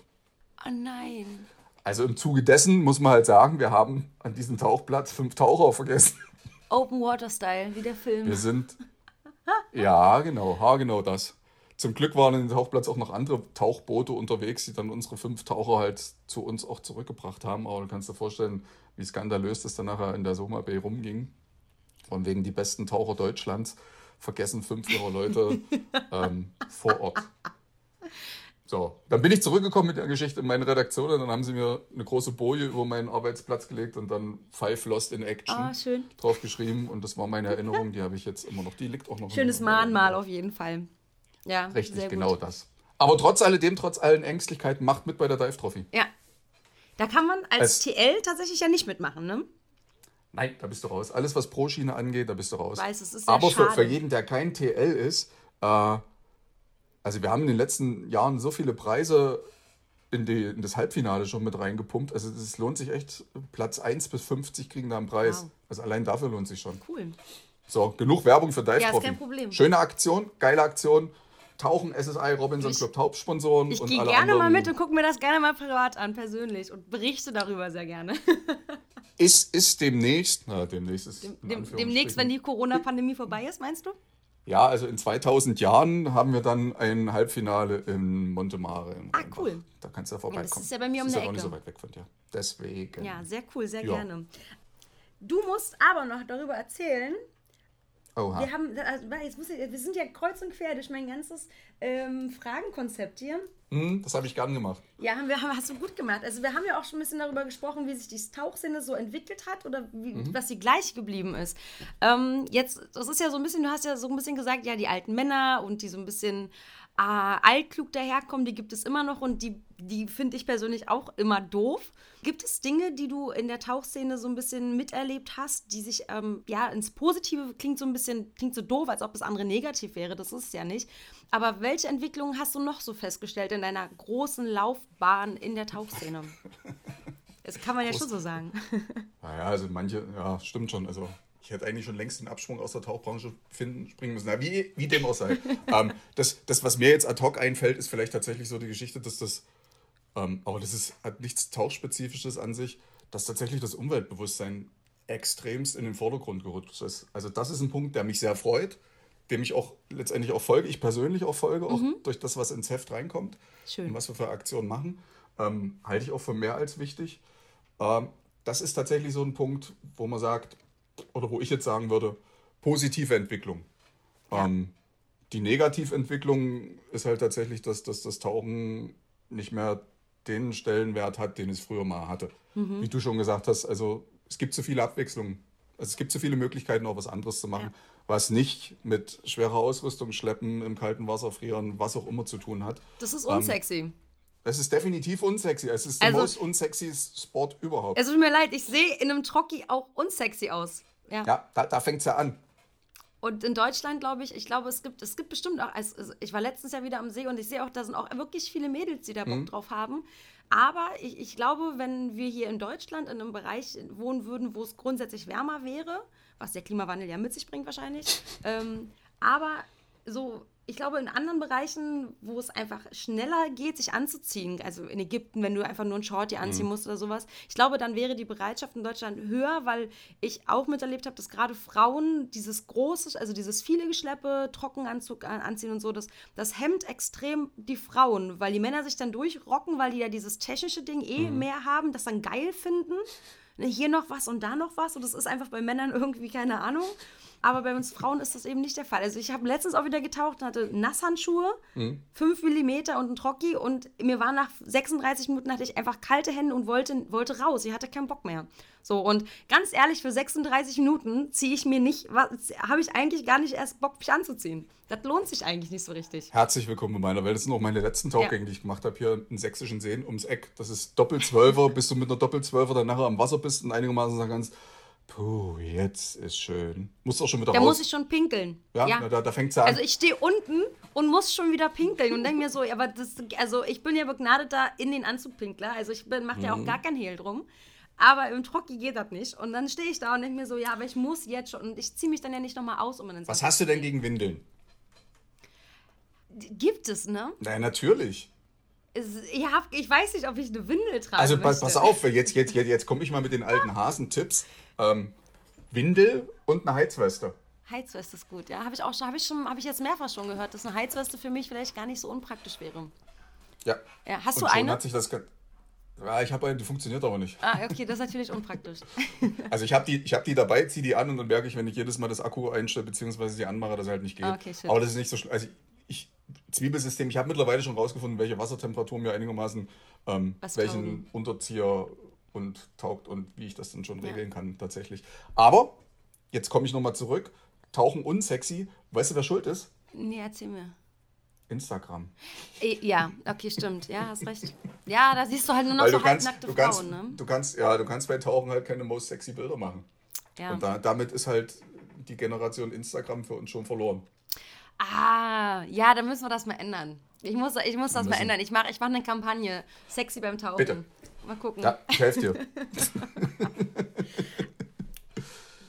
Oh nein. Also im Zuge dessen muss man halt sagen, wir haben an diesem Tauchplatz fünf Taucher vergessen. Open Water Style, wie der Film. Wir sind, ja genau, ha genau das. Zum Glück waren in dem Tauchplatz auch noch andere Tauchboote unterwegs, die dann unsere fünf Taucher halt zu uns auch zurückgebracht haben. Aber du kannst dir vorstellen, wie skandalös das dann nachher in der Soma Bay rumging. Von wegen die besten Taucher Deutschlands vergessen fünf ihrer Leute ähm, vor Ort. So, dann bin ich zurückgekommen mit der Geschichte in meine Redaktion und dann haben sie mir eine große Boje über meinen Arbeitsplatz gelegt und dann Five Lost in Action Ah, drauf geschrieben und das war meine Erinnerung, die habe ich jetzt immer noch, die liegt auch noch. Schönes Mahnmal auf jeden Fall. Ja, Richtig, genau das. Aber trotz alledem, trotz allen Ängstlichkeiten, macht mit bei der Dive Trophy. Ja. Da kann man als Es- TL tatsächlich ja nicht mitmachen, ne? Nein, da bist du raus. Alles, was Pro-Schiene angeht, da bist du raus. Weiß, es ist sehr Aber für, schade. für jeden, der kein TL ist, äh, also wir haben in den letzten Jahren so viele Preise in, die, in das Halbfinale schon mit reingepumpt. Also es lohnt sich echt. Platz 1 bis 50 kriegen da einen Preis. Wow. Also allein dafür lohnt sich schon. Cool. So, genug Werbung für Dive Ja, ist Trophy. kein Problem. Schöne Aktion, geile Aktion. Tauchen, SSI, Robinson Ich- Club Hauptsponsoren Ich und gehe gerne mal mit und gucke mir das gerne mal privat an, persönlich. Und berichte darüber sehr gerne. Ist, ist demnächst, na, demnächst ist Dem, demnächst, wenn die Corona-Pandemie vorbei ist, meinst du? Ja, also in 2000 Jahren haben wir dann ein Halbfinale in Montemare. Ah, cool. Da kannst du ja vorbeikommen. das ist ja bei mir um das ist der ja auch nicht so weit weg von dir. Deswegen. Ja, sehr cool, sehr Ja. gerne. Du musst aber noch darüber erzählen. Oha. Wir haben, also, jetzt muss ich, wir sind ja kreuz und quer durch mein ganzes ähm, Fragenkonzept hier. Hm, das habe ich gern gemacht. Ja, haben wir, haben, hast du gut gemacht. Also wir haben ja auch schon ein bisschen darüber gesprochen, wie sich die Tauchsinne so entwickelt hat oder wie, Mhm. was sie gleich geblieben ist. Ähm, jetzt, das ist ja so ein bisschen, du hast ja so ein bisschen gesagt, ja, die alten Männer und die so ein bisschen äh, altklug daherkommen, die gibt es immer noch und die, die finde ich persönlich auch immer doof. Gibt es Dinge, die du in der Tauchszene so ein bisschen miterlebt hast, die sich ähm, ja ins Positive klingt so ein bisschen, klingt so doof, als ob das andere negativ wäre, das ist es ja nicht. Aber welche Entwicklungen hast du noch so festgestellt in deiner großen Laufbahn in der Tauchszene? Das kann man ja schon so sagen. Naja, also manche, ja, stimmt schon. Also ich hätte eigentlich schon längst den Absprung aus der Tauchbranche finden, springen müssen. Na, wie, wie dem auch sei. ähm, das, das, was mir jetzt ad hoc einfällt, ist vielleicht tatsächlich so die Geschichte, dass das, ähm, aber das ist, hat nichts Tauchspezifisches an sich, dass tatsächlich das Umweltbewusstsein extremst in den Vordergrund gerückt ist. Also das ist ein Punkt, der mich sehr freut, dem ich auch letztendlich auch folge, ich persönlich auch folge, auch durch das, was ins Heft reinkommt Schön. und was wir für Aktionen machen, ähm, halte ich auch für mehr als wichtig. Ähm, das ist tatsächlich so ein Punkt, wo man sagt, oder wo ich jetzt sagen würde, positive Entwicklung. Ähm, die Negativentwicklung ist halt tatsächlich, dass, dass das Tauchen nicht mehr den Stellenwert hat, den es früher mal hatte. Wie du schon gesagt hast, also es gibt zu viele Abwechslungen. Also es gibt zu viele Möglichkeiten, auch was anderes zu machen, Ja. was nicht mit schwerer Ausrüstung, Schleppen, im kalten Wasser frieren, was auch immer zu tun hat. Das ist Ähm, unsexy. Es ist definitiv unsexy. Es ist Also- der most unsexy Sport überhaupt. Es tut mir leid, ich sehe in einem Trocki auch unsexy aus. Ja. ja, da, da fängt es ja an. Und in Deutschland, glaube ich, ich glaube, es gibt, es gibt bestimmt auch, also ich war letztens ja wieder am See und ich sehe auch, da sind auch wirklich viele Mädels, die da Bock drauf haben. Aber ich, ich glaube, wenn wir hier in Deutschland in einem Bereich wohnen würden, wo es grundsätzlich wärmer wäre, was der Klimawandel ja mit sich bringt wahrscheinlich, ähm, aber so, ich glaube, in anderen Bereichen, wo es einfach schneller geht, sich anzuziehen, also in Ägypten, wenn du einfach nur ein Short dir anziehen musst oder sowas, ich glaube, dann wäre die Bereitschaft in Deutschland höher, weil ich auch miterlebt habe, dass gerade Frauen dieses große, also dieses viele Geschleppe, Trockenanzug an- anziehen und so, das, das hemmt extrem die Frauen, weil die Männer sich dann durchrocken, weil die ja dieses technische Ding eh mehr haben, das dann geil finden. Ne, Hier noch was und da noch was und das ist einfach bei Männern irgendwie keine Ahnung. Aber bei uns Frauen ist das eben nicht der Fall. Also ich habe letztens auch wieder getaucht und hatte Nasshandschuhe, 5 mm und ein Trocki und mir war nach 36 Minuten hatte ich einfach kalte Hände und wollte, wollte raus. Ich hatte keinen Bock mehr. So und ganz ehrlich, für 36 Minuten ziehe ich mir nicht, habe ich eigentlich gar nicht erst Bock, mich anzuziehen. Das lohnt sich eigentlich nicht so richtig. Herzlich willkommen in meiner Welt. Das sind auch meine letzten Tauchgänge, die ich gemacht habe hier in sächsischen Seen ums Eck. Das ist Doppelzwölfer, bis du mit einer Doppelzwölfer dann nachher am Wasser bist und einigermaßen sagen kannst, puh, jetzt ist schön. Musst auch schon wieder Da raus. muss ich schon pinkeln. ja, Na, da, da fängt es ja an. Also ich stehe unten und muss schon wieder pinkeln und denke mir so, ja, aber das, also ich bin ja begnadeter in den Anzugpinkler, also ich mache ja auch gar kein Hehl drum. Aber im Trocki geht das nicht. Und dann stehe ich da und denke mir so, ja, aber ich muss jetzt schon. Und ich ziehe mich dann ja nicht nochmal aus, um den Was hast du denn gegen Windeln? Gibt es, ne? Na, natürlich. Ich, hab, ich weiß nicht, ob ich eine Windel trage. Also pass, pass auf, jetzt, jetzt, jetzt, jetzt komme ich mal mit den alten Hasentipps. Ähm, Windel und eine Heizweste. Heizweste ist gut, ja. Habe ich auch schon, habe ich schon, habe ich jetzt mehrfach schon gehört, dass eine Heizweste für mich vielleicht gar nicht so unpraktisch wäre. Ja. Ja, hast Und du schon eine? hat sich das. Ja, ich habe eine, die funktioniert aber nicht. Ah, okay, das ist natürlich unpraktisch. Also ich habe die, ich hab die dabei, ziehe die an und dann merke ich, wenn ich jedes Mal das Akku einstelle bzw. sie anmache, dass es halt nicht geht. Ah, okay, shit. aber das ist nicht so schlimm. Also ich, Zwiebelsystem, ich habe mittlerweile schon rausgefunden, welche Wassertemperatur mir einigermaßen ähm, welchen. Unterzieher und taugt und wie ich das dann schon Ja. regeln kann tatsächlich. Aber jetzt komme ich nochmal zurück. Tauchen unsexy. Weißt du, wer schuld ist? Nee, erzähl mir. Instagram. Eh, Ja, okay, stimmt. Ja, hast recht. Ja, da siehst du halt nur noch Weil so du kannst, halbnackte du kannst, Frauen, ne? du kannst, ja, du kannst bei Tauchen halt keine most sexy Bilder machen. Ja. Und da, damit ist halt die Generation Instagram für uns schon verloren. Ah, ja, dann müssen wir das mal ändern. Ich muss, ich muss das mal ändern. Ich mache ich mach eine Kampagne. Sexy beim Tauchen. Bitte. Mal gucken. Ja, ich helfe dir.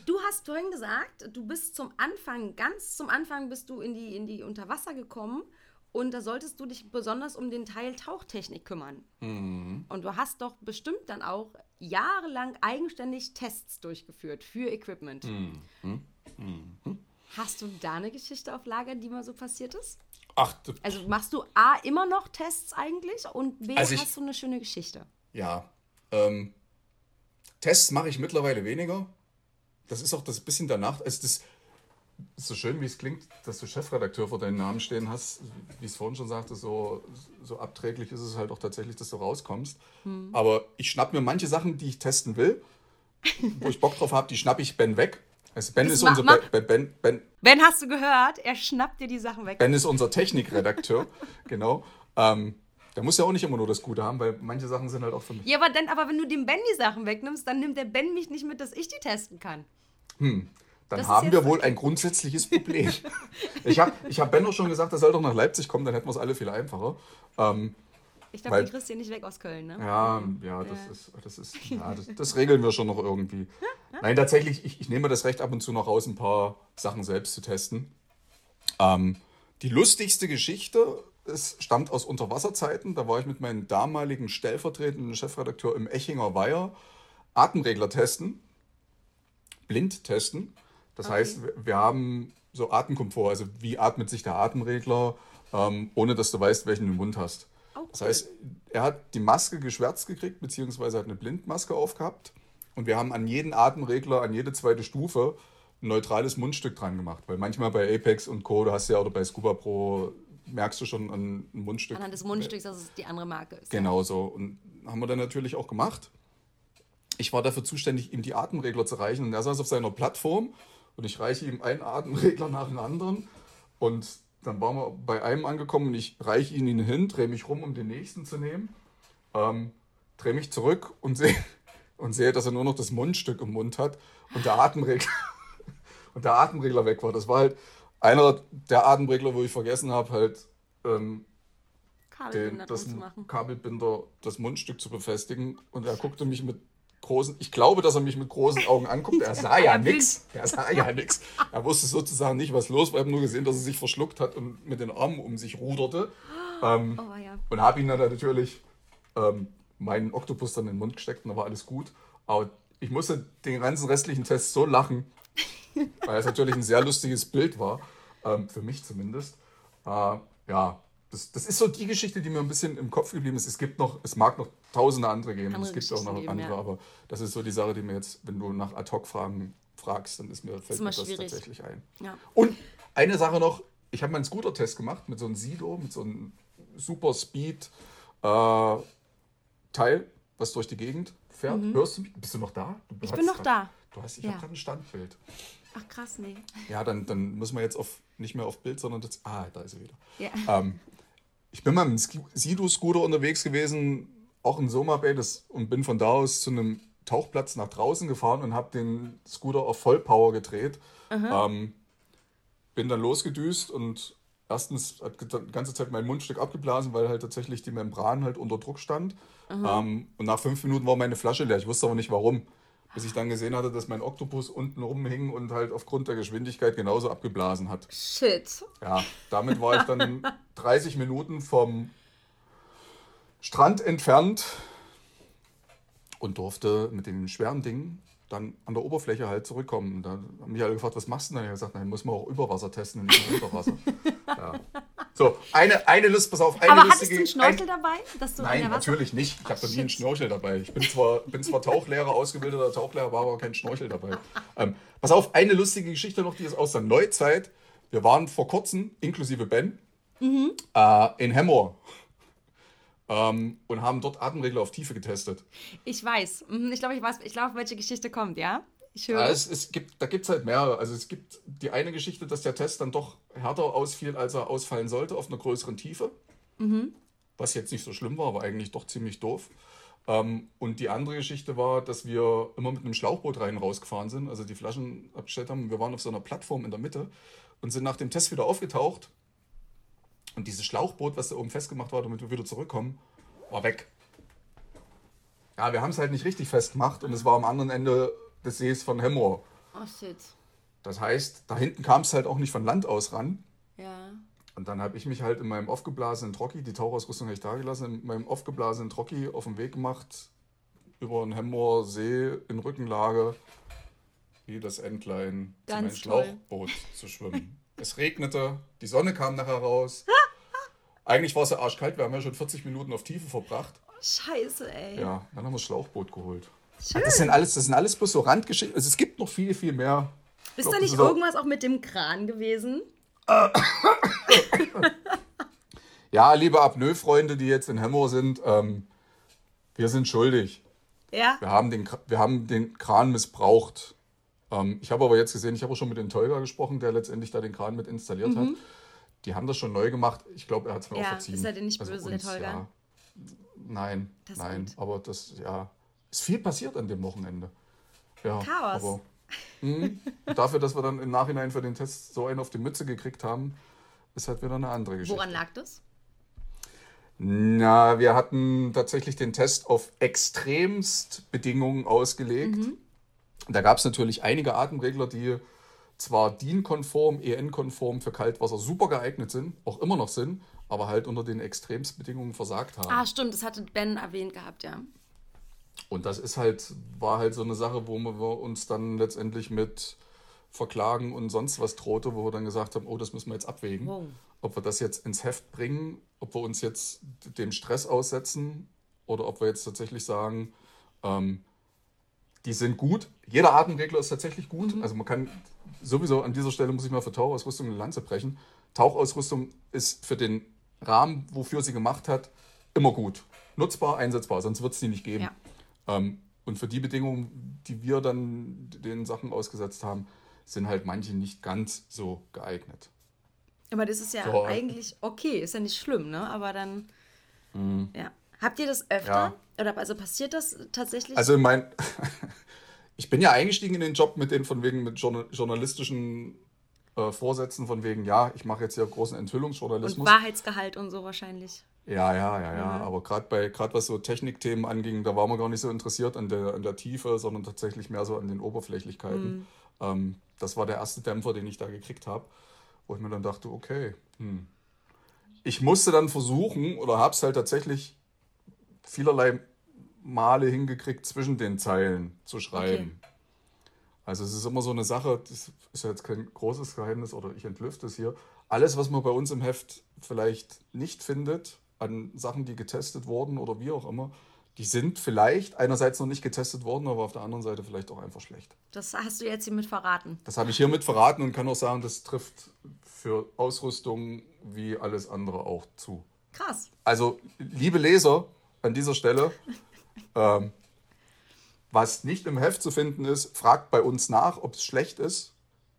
Du hast vorhin gesagt, du bist zum Anfang, ganz zum Anfang bist du in die, in die Unterwasser gekommen und da solltest du dich besonders um den Teil Tauchtechnik kümmern. Mhm. Und du hast doch bestimmt dann auch jahrelang eigenständig Tests durchgeführt für Equipment. Mhm. Hast du da eine Geschichte auf Lager, die mal so passiert ist? Ach, du- Also machst du A immer noch Tests eigentlich und B Also hast du eine schöne Geschichte? Ja. Ähm, Tests mache ich mittlerweile weniger. Das ist auch das bisschen danach. Also das ist so schön, wie es klingt, dass du Chefredakteur vor deinem Namen stehen hast. Wie ich es vorhin schon sagte, so, so abträglich ist es halt auch tatsächlich, dass du rauskommst. Hm. Aber ich schnapp mir manche Sachen, die ich testen will, wo ich Bock drauf habe, die schnapp ich Ben weg. Also ben Das ist unser ben, ben, ben, Ben, hast du gehört? Er schnappt dir die Sachen weg. Ben ist unser Technikredakteur, genau. Ähm, der muss ja auch nicht immer nur das Gute haben, weil manche Sachen sind halt auch für mich. Ja, aber, dann, aber wenn du dem Ben die Sachen wegnimmst, dann nimmt der Ben mich nicht mit, dass ich die testen kann. Dann das haben wir wohl ein grundsätzliches Problem. ich habe ich hab Ben auch schon gesagt, er soll doch nach Leipzig kommen, dann hätten wir es alle viel einfacher. Ähm, Ich glaube, den kriegst du nicht weg aus Köln, ne? ja, ja, das Ja. ist, das ist, ja, das, das regeln wir schon noch irgendwie. Nein, tatsächlich, ich, ich nehme das Recht ab und zu noch raus, ein paar Sachen selbst zu testen. Ähm, die lustigste Geschichte es stammt aus Unterwasserzeiten. Da war ich mit meinem damaligen stellvertretenden Chefredakteur im Echinger Weiher Atemregler testen, blind testen. Das Okay. heißt, wir- haben so Atemkomfort, also wie atmet sich der Atemregler, ähm, ohne dass du weißt, welchen du im Mund hast. Oh, Das heißt, er hat die Maske geschwärzt gekriegt, beziehungsweise hat eine Blindmaske aufgehabt. Und wir haben an jeden Atemregler, an jede zweite Stufe ein neutrales Mundstück dran gemacht. Weil manchmal bei Apex und Co., du hast ja oder bei Scuba Pro, merkst du schon an ein Mundstück. Anhand des Mundstücks, dass es die andere Marke ist. Genau so. Und haben wir dann natürlich auch gemacht. Ich war dafür zuständig, ihm die Atemregler zu reichen. Und er saß auf seiner Plattform und ich reiche ihm einen Atemregler nach dem anderen. Und dann waren wir bei einem angekommen und ich reiche ihn hin, drehe mich rum, um den nächsten zu nehmen. Ähm, drehe mich zurück und sehe, und sehe, dass er nur noch das Mundstück im Mund hat und der Atemregler, und der Atemregler weg war. Das war halt einer der Atemregler, wo ich vergessen habe, halt ähm, Kabelbinder den, das. Kabelbinder, das Mundstück zu befestigen. Und er guckte mich mit großen, ich glaube, dass er mich mit großen Augen anguckt. Er sah ja nichts. Er sah ja nichts. Er wusste sozusagen nicht, was los war. Ich habe nur gesehen, dass er sich verschluckt hat und mit den Armen um sich ruderte. Ähm, Oh ja. und habe ihn dann natürlich ähm, meinen Oktopus dann in den Mund gesteckt und da war alles gut. Aber ich musste den ganzen restlichen Test so lachen, weil es natürlich ein sehr lustiges Bild war, ähm, für mich zumindest. Äh, ja, das, das ist so die Geschichte, die mir ein bisschen im Kopf geblieben ist. Es gibt noch, es mag noch tausende andere geben, Andere es gibt auch noch Geschichten andere, geben, ja. aber das ist so die Sache, die mir jetzt, wenn du nach Ad-Hoc-Fragen fragst, dann ist mir, fällt mir das schwierig. tatsächlich ein. Ja. Und eine Sache noch, ich habe meinen Scooter-Test gemacht mit so einem Silo, mit so einem Super Speed äh, Teil, was durch die Gegend fährt. Hörst du mich? Bist du noch da? Du Mhm. Ich bin noch grad- da. Du hast, ich Ja. habe gerade ein Standbild. Ach krass, nee. Ja, dann, dann müssen wir jetzt auf nicht mehr auf Bild, sondern das. Ah, da ist sie wieder. Ja. Ähm, ich bin mal mit Sido-Scooter unterwegs gewesen, auch in Soma Bay, das, und bin von da aus zu einem Tauchplatz nach draußen gefahren und habe den Scooter auf Vollpower gedreht. Ähm, bin dann losgedüst und erstens hat die ganze Zeit mein Mundstück abgeblasen, weil halt tatsächlich die Membran halt unter Druck stand. Ähm, und nach fünf Minuten war meine Flasche leer. Ich wusste aber nicht warum. Bis ich dann gesehen hatte, dass mein Oktopus unten rumhing und halt aufgrund der Geschwindigkeit genauso abgeblasen hat. Shit. Ja, damit war ich dann 30 Minuten vom Strand entfernt und durfte mit dem schweren Ding dann an der Oberfläche halt zurückkommen. Dann haben mich alle gefragt, was machst du denn? Ich habe gesagt, nein, muss man auch über Wasser testen und nicht unter Wasser. ja. So, eine, eine Lust, pass auf, eine Aber lustige... hattest du einen Schnorchel ein, dabei? Dass du in Nein, natürlich nicht. Ich habe noch nie einen. Schnorchel dabei. Ich bin zwar, bin zwar Tauchlehrer, ausgebildeter Tauchlehrer, war aber kein Schnorchel dabei. Ähm, pass auf, eine lustige Geschichte noch, die ist aus der Neuzeit. Wir waren vor kurzem, inklusive Ben, Mhm. äh, in Hemmoor ähm, und haben dort Atemregler auf Tiefe getestet. Ich weiß. Mhm, Ich glaube, ich weiß, ich glaube, welche Geschichte kommt, ja? Ich höre. Ja, es, es gibt, da gibt es halt mehrere. Also es gibt die eine Geschichte, dass der Test dann doch härter ausfiel, als er ausfallen sollte, auf einer größeren Tiefe. Was jetzt nicht so schlimm war, aber eigentlich doch ziemlich doof. Ähm, und die andere Geschichte war, dass wir immer mit einem Schlauchboot rein und rausgefahren sind, also die Flaschen abgestellt haben. Wir waren auf so einer Plattform in der Mitte und sind nach dem Test wieder aufgetaucht. Und dieses Schlauchboot, was da oben festgemacht war, damit wir wieder zurückkommen, war weg. Ja, wir haben es halt nicht richtig festgemacht und es war am anderen Ende des Sees von Hemmoor. oh shit. Das heißt, da hinten kam es halt auch nicht von Land aus ran. Ja. Und dann habe ich mich halt in meinem aufgeblasenen Trocki, die Tauchausrüstung habe ich da gelassen, in meinem aufgeblasenen Trocki auf den Weg gemacht, über den Hemmoor See in Rückenlage, wie das Entlein Ganz toll. Schlauchboot zu schwimmen. es regnete, die Sonne kam nachher raus. Eigentlich war es ja arschkalt, wir haben ja schon 40 Minuten auf Tiefe verbracht. Scheiße, ey. Ja, dann haben wir das Schlauchboot geholt. Schön. Das sind alles, das sind alles bloß so Randgeschichten. Also es gibt noch viel, viel mehr. Ist glaub, da nicht irgendwas auch mit dem Kran gewesen? Ja, liebe Apnoe-Freunde, die jetzt in Hemmoor sind, ähm, wir sind schuldig. Ja. Wir haben den, wir haben den Kran missbraucht. Ähm, ich habe aber jetzt gesehen, ich habe auch schon mit dem Tolga gesprochen, der letztendlich da den Kran mit installiert hat. Die haben das schon neu gemacht. Ich glaube, er hat es mir Mhm. Ja, auch verziehen. ist er denn nicht böse, der Tolga? Ja, nein, Das nein. Aber das, ja, ist viel passiert an dem Wochenende. Ja, Chaos. Aber, mh, dafür, dass wir dann im Nachhinein für den Test so einen auf die Mütze gekriegt haben, ist halt wieder eine andere Geschichte. Woran lag das? Na, wir hatten tatsächlich den Test auf extremst Bedingungen ausgelegt. Da gab es natürlich einige Atemregler, die zwar DIN-konform, EN-konform für Kaltwasser super geeignet sind, auch immer noch sind, aber halt unter den Extremsbedingungen versagt haben. Ah, stimmt, das hatte Ben erwähnt gehabt, ja. Und das ist halt, war halt so eine Sache, wo wir uns dann letztendlich mit Verklagen und sonst was drohte, wo wir dann gesagt haben, oh, das müssen wir jetzt abwägen. Wow. Ob wir das jetzt ins Heft bringen, ob wir uns jetzt dem Stress aussetzen oder ob wir jetzt tatsächlich sagen, ähm, die sind gut. Jeder Atemregler ist tatsächlich gut. Also man kann sowieso an dieser Stelle muss ich mal für Tauchausrüstung eine Lanze brechen. Tauchausrüstung ist für den Rahmen, wofür sie gemacht hat, immer gut. Nutzbar, einsetzbar, sonst wird es die nicht geben. Ja. Ähm, und für die Bedingungen, die wir dann den Sachen ausgesetzt haben, sind halt manche nicht ganz so geeignet. Aber das ist ja So. eigentlich okay, ist ja nicht schlimm, ne? Aber dann. Ja. Habt ihr das öfter? Ja. Oder also passiert das tatsächlich? Also mein, ich bin ja eingestiegen in den Job mit den von wegen mit journa- journalistischen äh, Vorsätzen von wegen, ja, ich mache jetzt hier großen und Enthüllungsjournalismus. Wahrheitsgehalt und so wahrscheinlich. Ja, ja, ja, ja. Aber gerade bei, gerade was so Technikthemen anging, da war man gar nicht so interessiert an der, an der Tiefe, sondern tatsächlich mehr so an den Oberflächlichkeiten. Ähm, das war der erste Dämpfer, den ich da gekriegt habe, wo ich mir dann dachte, okay, hm. ich musste dann versuchen oder habe es halt tatsächlich vielerlei Male hingekriegt, zwischen den Zeilen zu schreiben. Also es ist immer so eine Sache, das ist ja jetzt kein großes Geheimnis oder ich entlüfte es hier. Alles, was man bei uns im Heft vielleicht nicht findet, an Sachen, die getestet wurden oder wie auch immer, die sind vielleicht einerseits noch nicht getestet worden, aber auf der anderen Seite vielleicht auch einfach schlecht. Das hast du jetzt hiermit verraten. Das habe ich hiermit verraten und kann auch sagen, das trifft für Ausrüstung wie alles andere auch zu. Krass. Also, liebe Leser, an dieser Stelle, ähm, was nicht im Heft zu finden ist, fragt bei uns nach, ob es schlecht ist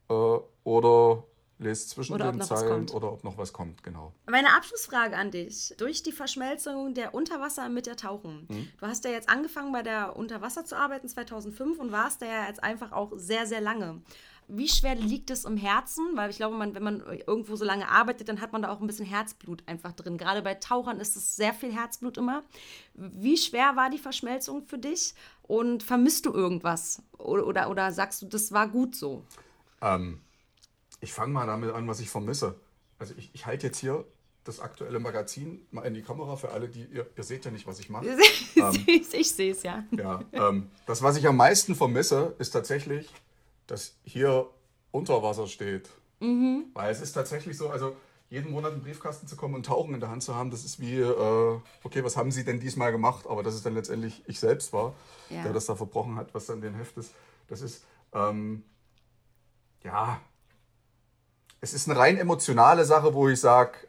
äh, oder lest zwischen Oder den Zeilen oder ob noch was kommt, genau. Meine Abschlussfrage an dich. Durch die Verschmelzung der Unterwasser mit der Tauchen. Mhm. Du hast ja jetzt angefangen bei der Unterwasser zu arbeiten 2005 und warst da ja jetzt einfach auch sehr, sehr lange. Wie schwer liegt es im Herzen? Weil ich glaube, man, wenn man irgendwo so lange arbeitet, dann hat man da auch ein bisschen Herzblut einfach drin. Gerade bei Tauchern ist es sehr viel Herzblut immer. Wie schwer war die Verschmelzung für dich? Und vermisst du irgendwas? Oder, oder, oder sagst du, das war gut so? Ähm, ich fange mal damit an, was ich vermisse. Also ich, ich halte jetzt hier das aktuelle Magazin mal in die Kamera für alle, die ihr, ihr seht ja nicht, was ich mache. ähm, ich sehe es ja. Ja, ähm, das, was ich am meisten vermisse, ist tatsächlich, dass hier Unterwasser steht. Mhm. Weil es ist tatsächlich so, also jeden Monat in den Briefkasten zu kommen und Tauchen in der Hand zu haben, das ist wie, äh, okay, was haben Sie denn diesmal gemacht? Aber dass es dann letztendlich ich selbst war, ja. der das da verbrochen hat, was dann den Heft ist. Das ist, ähm, ja, es ist eine rein emotionale Sache, wo ich sage,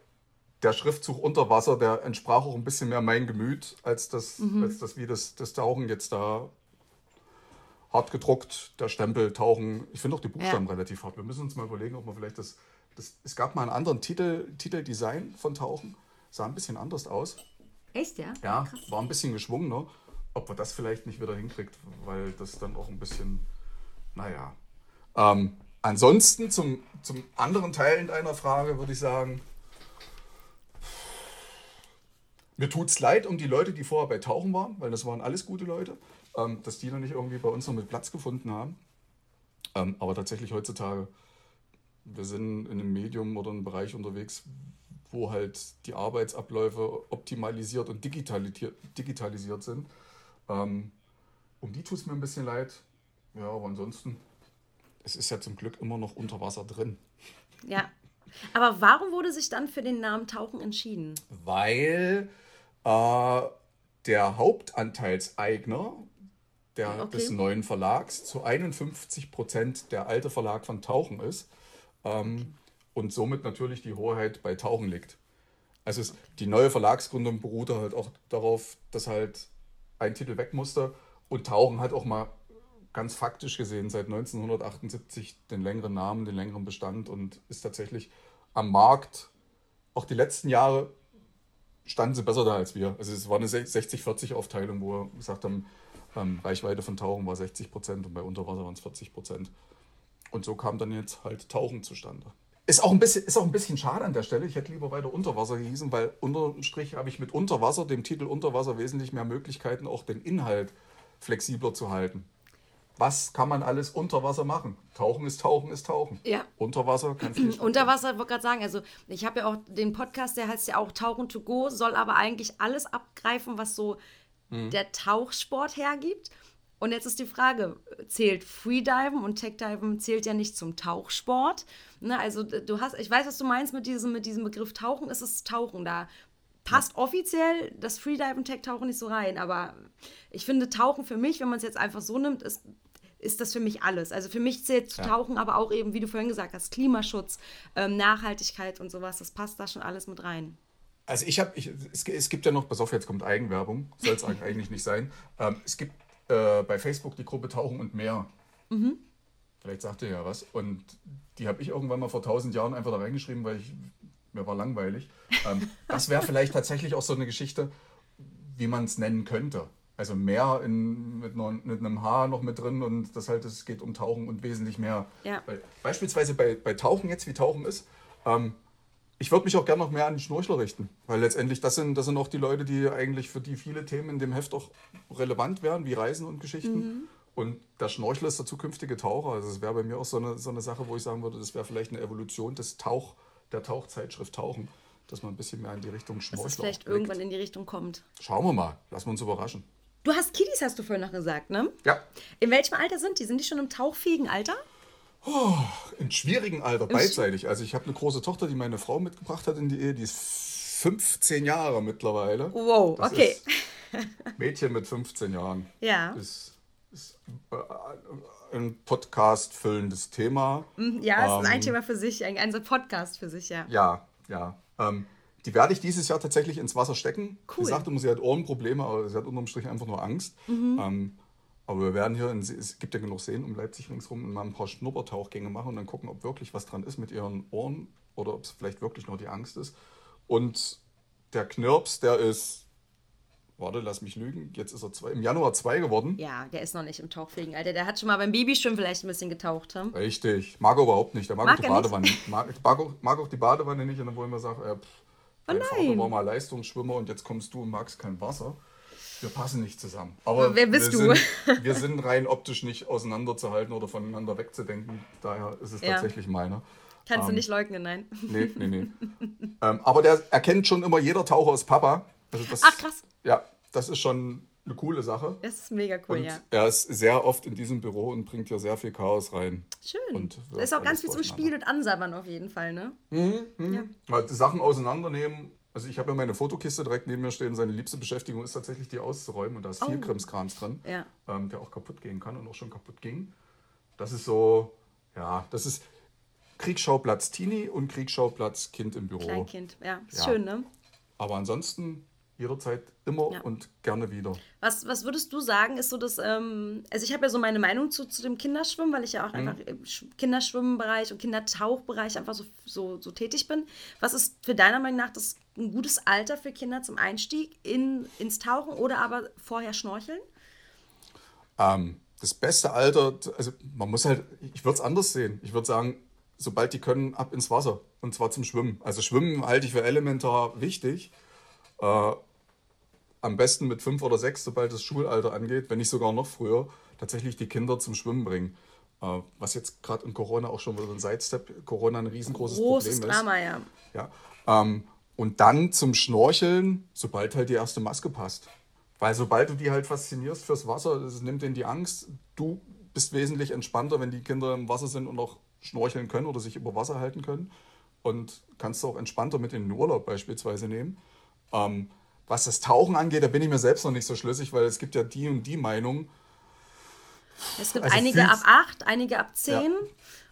der Schriftzug unter Wasser, der entsprach auch ein bisschen mehr mein Gemüt, als das, mhm. als das wie das, das Tauchen jetzt da hart gedruckt, der Stempel, Tauchen. Ich finde auch die Buchstaben ja. relativ hart. Wir müssen uns mal überlegen, ob man vielleicht das, das. Es gab mal einen anderen Titel, Titeldesign von Tauchen. Sah ein bisschen anders aus. Echt, ja? Ja, Krass. war ein bisschen geschwungener. Ob man das vielleicht nicht wieder hinkriegt, weil das dann auch ein bisschen, naja. Ähm, ansonsten zum, zum anderen Teil in deiner Frage würde ich sagen, mir tut es leid um die Leute, die vorher bei Tauchen waren, weil das waren alles gute Leute, ähm, dass die noch nicht irgendwie bei uns noch mit Platz gefunden haben. Ähm, aber tatsächlich heutzutage, wir sind in einem Medium oder einem Bereich unterwegs, wo halt die Arbeitsabläufe optimalisiert und digitalisiert, sind. Ähm, um die tut es mir ein bisschen leid. Ja, aber ansonsten, es ist ja zum Glück immer noch unter Wasser drin. Ja. Aber warum wurde sich dann für den Namen Tauchen entschieden? Weil äh, der Hauptanteilseigner der, okay. des neuen Verlags zu 51 Prozent der alte Verlag von Tauchen ist ähm, okay. und somit natürlich die Hoheit bei Tauchen liegt. Also es, die neue Verlagsgründung beruhte halt auch darauf, dass halt ein Titel weg musste und Tauchen hat auch mal ganz faktisch gesehen seit 1978 den längeren Namen, den längeren Bestand und ist tatsächlich am Markt auch die letzten Jahre standen sie besser da als wir. Also es war eine 60-40-Aufteilung, wo wir gesagt haben, ähm, Reichweite von Tauchen war 60 Prozent und bei Unterwasser waren es 40 Prozent. Und so kam dann jetzt halt Tauchen zustande. Ist auch, ein bisschen, ist auch ein bisschen schade an der Stelle. Ich hätte lieber weiter Unterwasser gehießen, weil unterm Strich habe ich mit Unterwasser, dem Titel Unterwasser, wesentlich mehr Möglichkeiten, auch den Inhalt flexibler zu halten was kann man alles unter Wasser machen? Tauchen ist Tauchen ist Tauchen. Ja. Unter Wasser kannst du nicht. Unter Wasser, ich wollte gerade sagen, also ich habe ja auch den Podcast, der heißt ja auch Tauchen to go, soll aber eigentlich alles abgreifen, was so mhm. der Tauchsport hergibt. Und jetzt ist die Frage, zählt Freediven und Techdiven zählt ja nicht zum Tauchsport. Ne, also du hast, ich weiß, was du meinst mit diesem, mit diesem Begriff Tauchen, ist es Tauchen da passt ja. offiziell das Freedive und Tech-Tauchen nicht so rein, aber ich finde Tauchen für mich, wenn man es jetzt einfach so nimmt, ist ist das für mich alles. Also für mich zählt zu tauchen, aber auch eben, wie du vorhin gesagt hast, Klimaschutz, ähm, Nachhaltigkeit und sowas, das passt da schon alles mit rein. Also ich habe, es, es, gibt ja noch, pass auf, jetzt kommt Eigenwerbung, soll es eigentlich nicht sein. Ähm, es gibt äh, bei Facebook die Gruppe Tauchen und Meer. Mhm. Vielleicht sagt ihr ja was. Und die habe ich irgendwann mal vor tausend Jahren einfach da reingeschrieben, weil ich, mir war langweilig. Ähm, das wäre vielleicht tatsächlich auch so eine Geschichte, wie man es nennen könnte. Also mehr in, mit, einer, mit, einem Haar noch mit drin und das halt, es geht um Tauchen und wesentlich mehr. Ja. Beispielsweise bei, bei Tauchen jetzt, wie Tauchen ist, ähm, ich würde mich auch gerne noch mehr an die Schnorchler richten, weil letztendlich das sind, das sind auch die Leute, die eigentlich für die viele Themen in dem Heft auch relevant wären, wie Reisen und Geschichten. Mhm. Und der Schnorchler ist der zukünftige Taucher. Also es wäre bei mir auch so eine, so eine Sache, wo ich sagen würde, das wäre vielleicht eine Evolution des Tauch, der Tauchzeitschrift Tauchen, dass man ein bisschen mehr in die Richtung Schnorchler Dass es vielleicht irgendwann in die Richtung kommt. Schauen wir mal, lassen wir uns überraschen. Du hast Kiddies, hast du vorhin noch gesagt, ne? Ja. In welchem Alter sind die? Sind die schon im tauchfähigen Alter? Oh, in schwierigen Alter, beidseitig. Also ich habe eine große Tochter, die meine Frau mitgebracht hat in die Ehe, die ist 15 Jahre mittlerweile. Wow, das okay. Mädchen mit 15 Jahren. Ja. Ist, ist äh, ein Podcast füllendes Thema. Mhm, ja, es ähm, ist ein ähm, Thema für sich, ein, ein Podcast für sich, ja. Ja, ja. Ähm, die werde ich dieses Jahr tatsächlich ins Wasser stecken. Cool. Sie sagte immer, sie hat Ohrenprobleme, aber sie hat unterm Strich einfach nur Angst. Mhm. Ähm, aber wir werden hier, in, es gibt ja genug Seen um Leipzig ringsherum, mal ein paar Schnuppertauchgänge machen und dann gucken, ob wirklich was dran ist mit ihren Ohren oder ob es vielleicht wirklich nur die Angst ist. Und der Knirps, der ist, warte, lass mich lügen, jetzt ist er zwei, im Januar zwei geworden. Ja, der ist noch nicht im tauchfähigen Alter. Der hat schon mal beim Babyschwimmen vielleicht ein bisschen getaucht. Hm? Richtig. Mag er überhaupt nicht. Der mag, mag auch die Badewanne. Mag, mag, auch, mag auch die Badewanne nicht und dann wollen wir sagen, äh, pff, Oh Dein Vater war mal Leistungsschwimmer und jetzt kommst du und magst kein Wasser. Wir passen nicht zusammen. Aber wer bist wir du? Sind, wir sind rein optisch nicht auseinanderzuhalten oder voneinander wegzudenken. Daher ist es ja. tatsächlich meiner. Kannst ähm, du nicht leugnen, nein. Nee, nee, nee. ähm, aber der erkennt schon immer jeder Taucher als Papa. Also das, Ach, krass. Ja, das ist schon eine coole Sache. Das ist mega cool, und ja. Er ist sehr oft in diesem Büro und bringt hier sehr viel Chaos rein. Schön. Und da ist auch ganz viel zum Spiel und Ansabbern auf jeden Fall, ne? Mhm, mhm. Ja. Halt Sachen auseinandernehmen. Also ich habe ja meine Fotokiste direkt neben mir stehen. Seine liebste Beschäftigung ist tatsächlich, die auszuräumen. Und da ist viel oh. Krimskrams drin, ja. ähm, der auch kaputt gehen kann und auch schon kaputt ging. Das ist so, ja, das ist Kriegsschauplatz Teenie und Kriegsschauplatz Kind im Büro. Kleinkind, ja. Ist ja. schön, ne? Aber ansonsten jederzeit immer ja. und gerne wieder. Was, was würdest du sagen, ist so das, ähm, also ich habe ja so meine Meinung zu, zu dem Kinderschwimmen, weil ich ja auch mhm. einfach im Kinderschwimmbereich und Kindertauchbereich einfach so, so, so tätig bin. Was ist für deiner Meinung nach das ein gutes Alter für Kinder zum Einstieg in, ins Tauchen oder aber vorher schnorcheln? Ähm, das beste Alter, also man muss halt, ich würde es anders sehen. Ich würde sagen, sobald die können, ab ins Wasser. Und zwar zum Schwimmen. Also Schwimmen halte ich für elementar wichtig. Äh, am besten mit fünf oder sechs, sobald das Schulalter angeht, wenn nicht sogar noch früher, tatsächlich die Kinder zum Schwimmen bringen. Äh, was jetzt gerade in Corona auch schon wieder ein Sidestep, Corona ein riesengroßes Großes Problem Drama, ist. ja. ja ähm, und dann zum Schnorcheln, sobald halt die erste Maske passt. Weil sobald du die halt faszinierst fürs Wasser, das nimmt denen die Angst. Du bist wesentlich entspannter, wenn die Kinder im Wasser sind und auch schnorcheln können oder sich über Wasser halten können. Und kannst du auch entspannter mit in den Urlaub beispielsweise nehmen. Ähm, was das Tauchen angeht, da bin ich mir selbst noch nicht so schlüssig, weil es gibt ja die und die Meinung. Es gibt also einige ab 8, einige ab 10. Ja.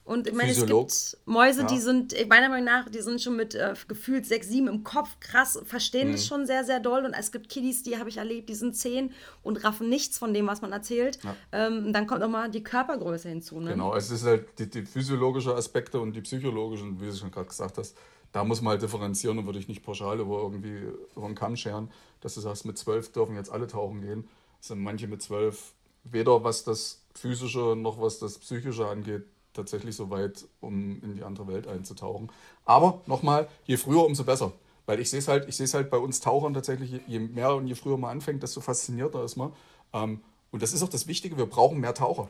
Und ich meine, es gibt Mäuse, ja. die sind, meiner Meinung nach, die sind schon mit äh, gefühlt 6, 7 im Kopf krass, verstehen mhm. das schon sehr, sehr doll. Und es gibt Kiddies, die habe ich erlebt, die sind 10 und raffen nichts von dem, was man erzählt. Ja. Ähm, dann kommt nochmal die Körpergröße hinzu. Ne? Genau, es ist halt die, die physiologische Aspekte und die psychologischen, wie du schon gerade gesagt hast da muss man halt differenzieren und würde ich nicht pauschal über irgendwie über den Kamm scheren, dass du sagst, mit zwölf dürfen jetzt alle tauchen gehen. Es sind manche mit zwölf weder was das physische noch was das psychische angeht, tatsächlich so weit, um in die andere Welt einzutauchen. Aber nochmal, je früher, umso besser. Weil ich sehe es halt, ich sehe es halt bei uns Tauchern tatsächlich, je mehr und je früher man anfängt, desto faszinierter ist man. Ähm, und das ist auch das Wichtige, wir brauchen mehr Taucher.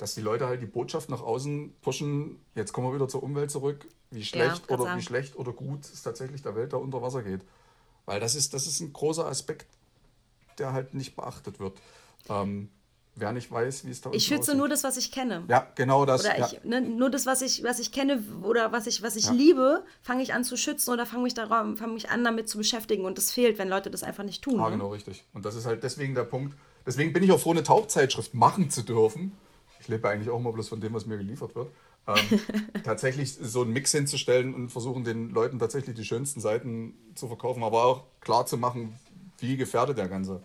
Dass die Leute halt die Botschaft nach außen pushen, jetzt kommen wir wieder zur Umwelt zurück, wie schlecht ja, oder sagen. wie schlecht oder gut es tatsächlich der Welt da unter Wasser geht. Weil das ist, das ist ein großer Aspekt, der halt nicht beachtet wird. Ähm, wer nicht weiß, wie es da Ich schütze nur das, was ich kenne. Ja, genau das. Oder ja. ich, ne, nur das, was ich, was ich kenne oder was ich, was ich ja. liebe, fange ich an zu schützen oder fange mich, fang mich an, damit zu beschäftigen. Und das fehlt, wenn Leute das einfach nicht tun. Ja, ne? genau, richtig. Und das ist halt deswegen der Punkt. Deswegen bin ich auch froh, eine Tauchzeitschrift machen zu dürfen. Ich lebe eigentlich auch immer bloß von dem, was mir geliefert wird ähm, tatsächlich so einen Mix hinzustellen und versuchen den Leuten tatsächlich die schönsten Seiten zu verkaufen, aber auch klar zu machen, wie gefährdet der ganze,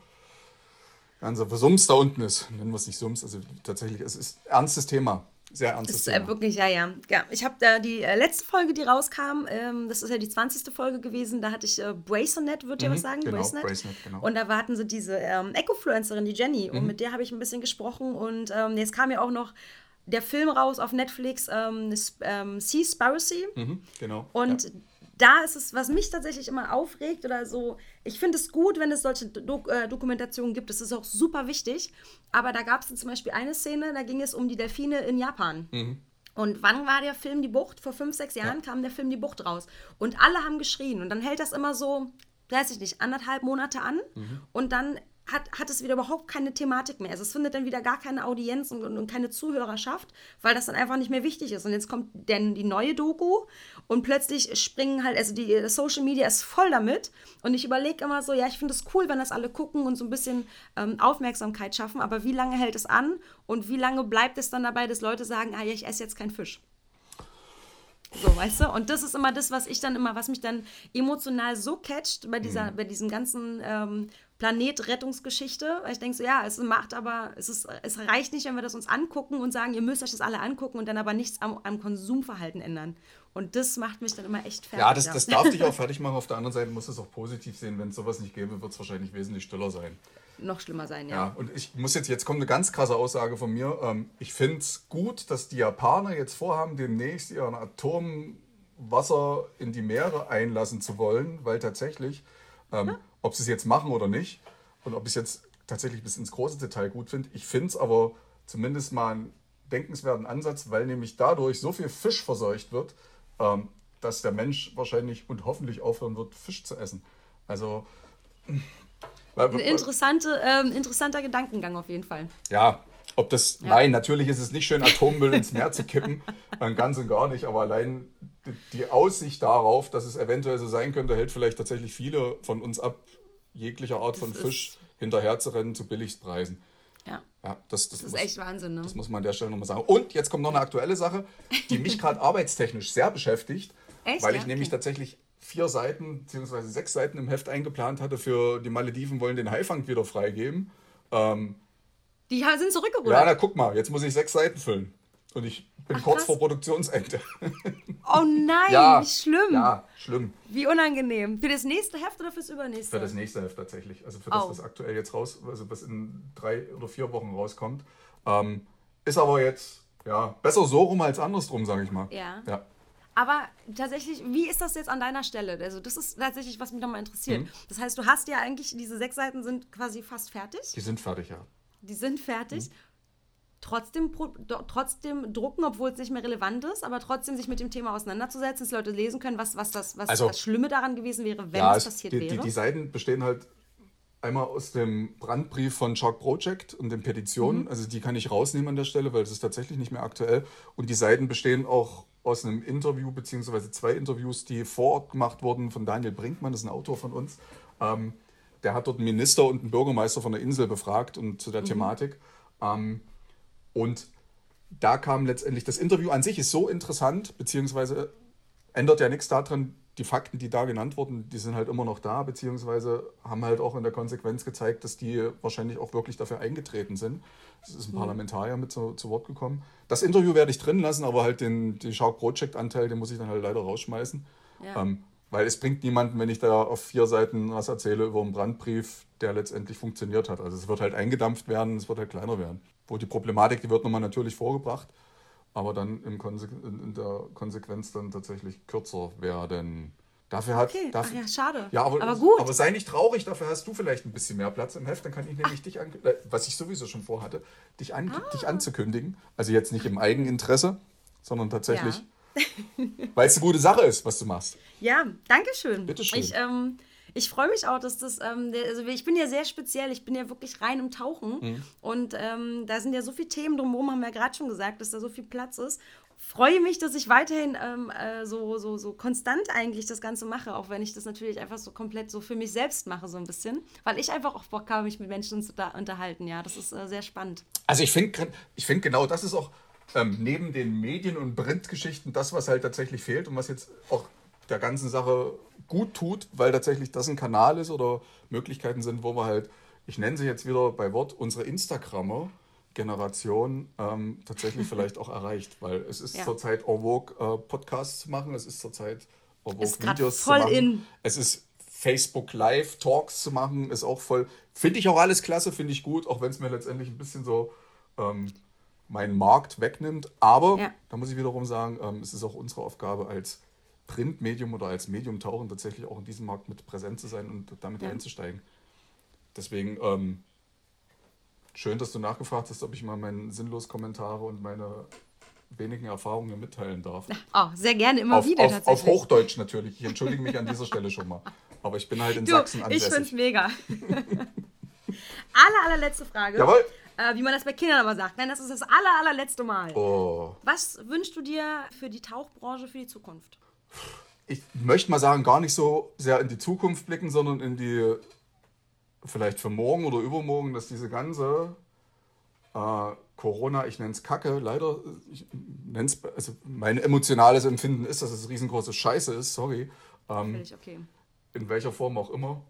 ganze Sums da unten ist. Nennen wir es nicht Sums, also tatsächlich, es ist ein ernstes Thema. Sehr ernstes ist, Thema. Äh, wirklich, ja, ja. ja ich habe da die äh, letzte Folge, die rauskam, ähm, das ist ja die 20. Folge gewesen, da hatte ich äh, Bracenet, würde mhm, ihr was sagen? Genau, Bracenet. Bracenet genau. Und da hatten sie diese ähm, Ecofluencerin, die Jenny, mhm. und mit der habe ich ein bisschen gesprochen und ähm, jetzt kam ja auch noch der Film raus auf Netflix, ähm, ähm, Seaspiracy. Mhm, genau. Und ja. Da ist es, was mich tatsächlich immer aufregt oder so, ich finde es gut, wenn es solche Dok äh, Dokumentationen gibt. Das ist auch super wichtig. Aber da gab es zum Beispiel eine Szene, da ging es um die Delfine in Japan. Mhm. Und wann war der Film Die Bucht? Vor fünf, sechs Jahren ja. kam der Film Die Bucht raus. Und alle haben geschrien. Und dann hält das immer so, weiß ich nicht, anderthalb Monate an. Mhm. Und dann hat, hat es wieder überhaupt keine Thematik mehr. Also es findet dann wieder gar keine Audienz und, und, keine Zuhörerschaft, weil das dann einfach nicht mehr wichtig ist. Und jetzt kommt dann die neue Doku und plötzlich springen halt, also die Social Media ist voll damit. Und ich überlege immer so, ja, ich finde es cool, wenn das alle gucken und so ein bisschen ähm, Aufmerksamkeit schaffen, aber wie lange hält es an und wie lange bleibt es dann dabei, dass Leute sagen, ah ja, ich esse jetzt keinen Fisch? So, weißt du? Und das ist immer das, was ich dann immer, was mich dann emotional so catcht bei dieser, mhm. bei diesem ganzen ähm, Planetrettungsgeschichte, weil ich denke so, ja, es macht aber, es, ist, es reicht nicht, wenn wir das uns angucken und sagen, ihr müsst euch das alle angucken und dann aber nichts am, am Konsumverhalten ändern. Und das macht mich dann immer echt fertig. Ja, das, das darf dich auch fertig machen. Auf der anderen Seite muss es auch positiv sehen. Wenn es sowas nicht gäbe, wird es wahrscheinlich wesentlich stiller sein. Noch schlimmer sein, ja. Ja, und ich muss jetzt, jetzt kommt eine ganz krasse Aussage von mir. Ähm, ich finde es gut, dass die Japaner jetzt vorhaben, demnächst ihren Atomwasser in die Meere einlassen zu wollen, weil tatsächlich ähm, ja ob sie es jetzt machen oder nicht und ob ich es jetzt tatsächlich bis ins große Detail gut finde. Ich finde es aber zumindest mal ein denkenswerten Ansatz, weil nämlich dadurch so viel Fisch verseucht wird, ähm, dass der Mensch wahrscheinlich und hoffentlich aufhören wird, Fisch zu essen. Also. Ein interessante, ähm, interessanter Gedankengang auf jeden Fall. Ja, ob das, ja. nein, natürlich ist es nicht schön, Atommüll ins Meer zu kippen, ganz und gar nicht, aber allein die Aussicht darauf, dass es eventuell so sein könnte, hält vielleicht tatsächlich viele von uns ab, jeglicher Art von Fisch hinterher zu rennen zu Billigpreisen. Ja. ja das, das, das ist muss, echt Wahnsinn, ne? Das muss man an der Stelle nochmal sagen. Und jetzt kommt noch eine aktuelle Sache, die mich gerade arbeitstechnisch sehr beschäftigt, echt? weil ich ja? nämlich okay. tatsächlich vier Seiten bzw. sechs Seiten im Heft eingeplant hatte für die Malediven wollen den Haifang wieder freigeben. Ähm, die sind zurückgerudert. Ja, na guck mal, jetzt muss ich sechs Seiten füllen. Und ich bin Ach, kurz krass. vor Produktionsende. Oh nein, ja, wie schlimm. Ja, schlimm. Wie unangenehm. Für das nächste Heft oder fürs übernächste? Für das nächste Heft tatsächlich. Also für das, oh. was aktuell jetzt raus, also was in drei oder vier Wochen rauskommt. Ähm, ist aber jetzt, ja, besser so rum als andersrum, sage ich mal. Ja. ja. Aber tatsächlich, wie ist das jetzt an deiner Stelle? Also, das ist tatsächlich, was mich nochmal interessiert. Mhm. Das heißt, du hast ja eigentlich, diese sechs Seiten sind quasi fast fertig. Die sind fertig, ja. Die sind fertig. Mhm trotzdem, trotzdem drucken, obwohl es nicht mehr relevant ist, aber trotzdem sich mit dem Thema auseinanderzusetzen, dass Leute lesen können, was, was, das, was also, das Schlimme daran gewesen wäre, wenn ja, es passiert die, wäre. Die, die Seiten bestehen halt einmal aus dem Brandbrief von Shark Project und den Petitionen. Mhm. Also die kann ich rausnehmen an der Stelle, weil es ist tatsächlich nicht mehr aktuell. Und die Seiten bestehen auch aus einem Interview, beziehungsweise zwei Interviews, die vor Ort gemacht wurden von Daniel Brinkmann, das ist ein Autor von uns. Ähm, der hat dort einen Minister und einen Bürgermeister von der Insel befragt und zu der mhm. Thematik. Ähm, und da kam letztendlich, das Interview an sich ist so interessant, beziehungsweise ändert ja nichts daran, die Fakten, die da genannt wurden, die sind halt immer noch da, beziehungsweise haben halt auch in der Konsequenz gezeigt, dass die wahrscheinlich auch wirklich dafür eingetreten sind. Es ist ein mhm. Parlamentarier mit zu, zu, Wort gekommen. Das Interview werde ich drin lassen, aber halt den, den Shark Project-Anteil, den muss ich dann halt leider rausschmeißen. Ja. Ähm, weil es bringt niemanden, wenn ich da auf vier Seiten was erzähle über einen Brandbrief, der letztendlich funktioniert hat. Also es wird halt eingedampft werden, es wird halt kleiner werden wo die Problematik, die wird nochmal natürlich vorgebracht, aber dann im Konse in der Konsequenz dann tatsächlich kürzer werden. Dafür hat. Okay. Dafür, Ach ja, schade. Ja, aber, aber, gut. Aber sei nicht traurig, dafür hast du vielleicht ein bisschen mehr Platz im Heft. Dann kann ich nämlich Ach. dich, an, äh, was ich sowieso schon vorhatte, dich, an, ah. dich anzukündigen. Also jetzt nicht im Eigeninteresse, sondern tatsächlich, ja. weil es eine gute Sache ist, was du machst. Ja, danke schön. Bitte schön. Ich, ähm, ich freue mich auch, dass das, ähm, also ich bin ja sehr speziell, ich bin ja wirklich rein im Tauchen mhm. und ähm, da sind ja so viele Themen drumherum, haben wir ja gerade schon gesagt, dass da so viel Platz ist. Freue mich, dass ich weiterhin ähm, äh, so, so, so konstant eigentlich das Ganze mache, auch wenn ich das natürlich einfach so komplett so für mich selbst mache, so ein bisschen, weil ich einfach auch Bock habe, mich mit Menschen zu unterhalten. Ja, das ist äh, sehr spannend. Also ich finde ich find genau das ist auch ähm, neben den Medien- und Printgeschichten das, was halt tatsächlich fehlt und was jetzt auch der ganzen Sache gut tut, weil tatsächlich das ein Kanal ist oder Möglichkeiten sind, wo wir halt, ich nenne sie jetzt wieder bei Wort, unsere Instagrammer. Generation ähm, tatsächlich vielleicht auch erreicht, weil es ist ja. zurzeit en vogue, äh, Podcasts zu machen, es ist zurzeit en vogue, ist Videos voll zu machen. In. Es ist Facebook Live Talks zu machen, ist auch voll. Finde ich auch alles klasse, finde ich gut, auch wenn es mir letztendlich ein bisschen so ähm, meinen Markt wegnimmt. Aber ja. da muss ich wiederum sagen, ähm, es ist auch unsere Aufgabe als Printmedium oder als Medium tauchen, tatsächlich auch in diesem Markt mit präsent zu sein und damit ja. einzusteigen. Deswegen ähm, schön, dass du nachgefragt hast, ob ich mal meine sinnlos Kommentare und meine wenigen Erfahrungen mitteilen darf. Oh, sehr gerne, immer auf, wieder auf, tatsächlich. Auf Hochdeutsch natürlich. Ich entschuldige mich an dieser Stelle schon mal. Aber ich bin halt in du, Sachsen ansässig. Ich finde es mega. aller, allerletzte Frage. Jawohl. Äh, wie man das bei Kindern aber sagt. Nein, das ist das aller, allerletzte Mal. Oh. Was wünschst du dir für die Tauchbranche für die Zukunft? Ich möchte mal sagen, gar nicht so sehr in die Zukunft blicken, sondern in die, vielleicht für morgen oder übermorgen, dass diese ganze äh, Corona, ich nenne es Kacke, leider, ich nenne es, also mein emotionales Empfinden ist, dass es riesengroße Scheiße ist, sorry. Ähm, okay. In welcher Form auch immer.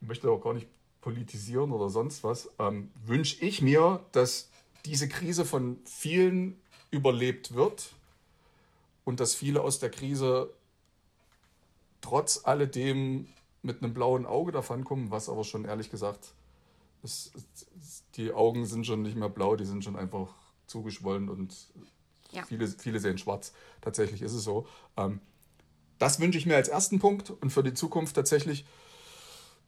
Ich möchte auch gar nicht politisieren oder sonst was. Ähm, Wünsche ich mir, dass diese Krise von vielen überlebt wird und dass viele aus der Krise trotz alledem mit einem blauen Auge davon kommen, was aber schon ehrlich gesagt, ist, die Augen sind schon nicht mehr blau, die sind schon einfach zugeschwollen und ja. viele, viele sehen schwarz. Tatsächlich ist es so. Ähm, das wünsche ich mir als ersten Punkt und für die Zukunft tatsächlich,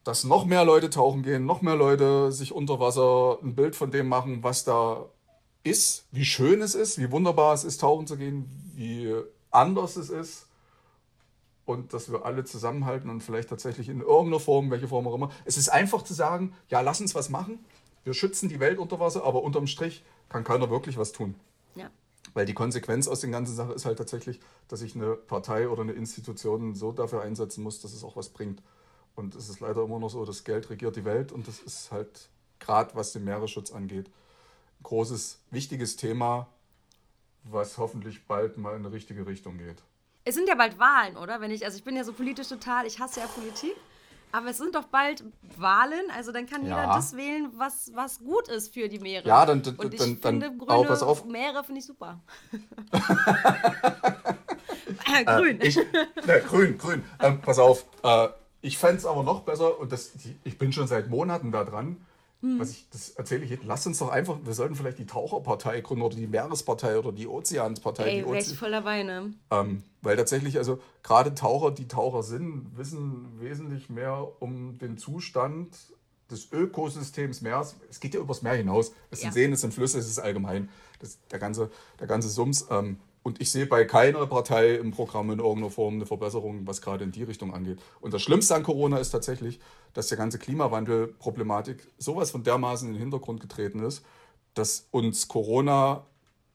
dass noch mehr Leute tauchen gehen, noch mehr Leute sich unter Wasser ein Bild von dem machen, was da ist, wie schön es ist, wie wunderbar es ist, tauchen zu gehen, wie anders es ist und dass wir alle zusammenhalten und vielleicht tatsächlich in irgendeiner Form, welche Form auch immer. Es ist einfach zu sagen, ja, lass uns was machen. Wir schützen die Welt unter Wasser, aber unterm Strich kann keiner wirklich was tun. Ja. Weil die Konsequenz aus den ganzen Sachen ist halt tatsächlich, dass sich eine Partei oder eine Institution so dafür einsetzen muss, dass es auch was bringt. Und es ist leider immer noch so, das Geld regiert die Welt und das ist halt gerade was den Meeresschutz angeht, großes, wichtiges Thema, was hoffentlich bald mal in eine richtige Richtung geht. Es sind ja bald Wahlen, oder? Wenn ich, also ich bin ja so politisch total, ich hasse ja Politik. Aber es sind doch bald Wahlen, also dann kann jeder Ja. das wählen, was, was gut ist für die Meere. Ja, dann- dann- Und ich dann- dann- finde, grüne pass auf. Meere finde ich super. äh, grün. Ich, ne, grün, grün. Ähm, pass auf, äh, ich fände es aber noch besser, und das, ich bin schon seit Monaten da dran, Hm. was ich, das erzähle ich jetzt, lass uns doch einfach, wir sollten vielleicht die Taucherpartei gründen oder die Meerespartei oder die Ozeanspartei. Ey, die wäre ich voll dabei, ne? Ähm, weil tatsächlich, also gerade Taucher, die Taucher sind, wissen wesentlich mehr um den Zustand des Ökosystems Meeres. Es geht ja übers Meer hinaus. Es Ja. sind Seen, es sind Flüsse, es ist allgemein. Das, der, ganze, der ganze Sums. Ähm, und ich sehe bei keiner Partei im Programm in irgendeiner Form eine Verbesserung, was gerade in die Richtung angeht. Und das Schlimmste an Corona ist tatsächlich, dass der ganze Klimawandel-Problematik sowas von dermaßen in den Hintergrund getreten ist, dass uns Corona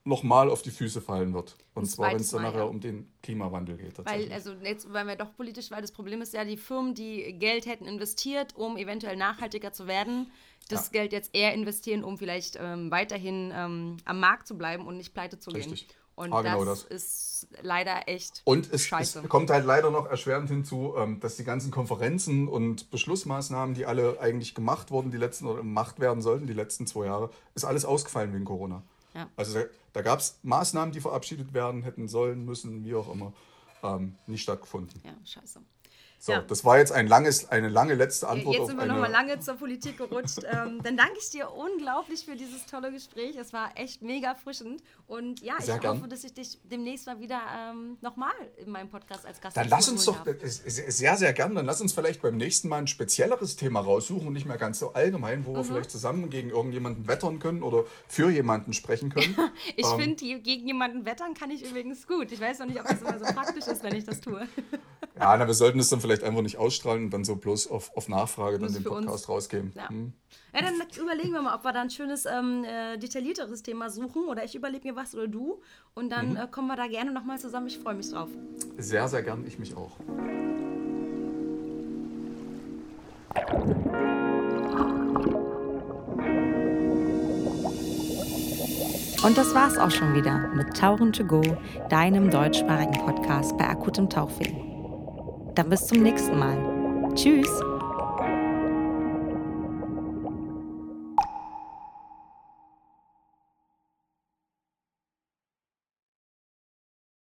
nochmal auf die Füße fallen wird. Und zwar, wenn es dann nachher um den Klimawandel geht. Weil, also jetzt waren wir doch politisch, weil das Problem ist ja, die Firmen, die Geld hätten investiert, um eventuell nachhaltiger zu werden, das Ja. Geld jetzt eher investieren, um vielleicht ähm, weiterhin ähm, am Markt zu bleiben und nicht pleite zu gehen. Und Ah, genau das, das. ist leider echt Und es, es scheiße. kommt halt leider noch erschwerend hinzu, ähm, dass die ganzen Konferenzen und Beschlussmaßnahmen, die alle eigentlich gemacht wurden, die letzten oder gemacht werden sollten, die letzten zwei Jahre, ist alles ausgefallen wegen Corona. Ja. Also da, da gab es Maßnahmen, die verabschiedet werden hätten sollen, müssen, wie auch immer, ähm, nicht stattgefunden. ja, scheiße. So, Ja. das war jetzt ein langes, eine lange letzte Antwort Jetzt sind wir nochmal lange zur Politik gerutscht. ähm, dann danke ich dir unglaublich für dieses tolle Gespräch. Es war echt mega erfrischend. Und ja, ich Sehr hoffe, gern. dass ich dich demnächst mal wieder ähm, nochmal in meinem Podcast als Gast Dann lass uns doch, sehr, sehr gern, dann lass uns vielleicht beim nächsten Mal ein spezielleres Thema raussuchen und nicht mehr ganz so allgemein, wo Mhm. wir vielleicht zusammen gegen irgendjemanden wettern können oder für jemanden sprechen können. Ich Ähm, finde, gegen jemanden wettern kann ich übrigens gut. Ich weiß noch nicht, ob das immer so praktisch ist, wenn ich das tue. Ja, na, wir sollten es dann vielleicht einfach nicht ausstrahlen und dann so bloß auf, auf Nachfrage dann den für uns. Podcast rausgeben. Ja. Hm. ja, dann überlegen wir mal, ob wir da ein schönes, ähm, äh, detaillierteres Thema suchen oder ich überlege mir was oder du und dann Mhm. äh, kommen wir da gerne nochmal zusammen. Ich freue mich drauf. Sehr, sehr gern, ich mich auch. Und das war's auch schon wieder mit Tauchen to Go, deinem deutschsprachigen Podcast bei akutem Tauchweh. Dann bis zum nächsten Mal. Tschüss!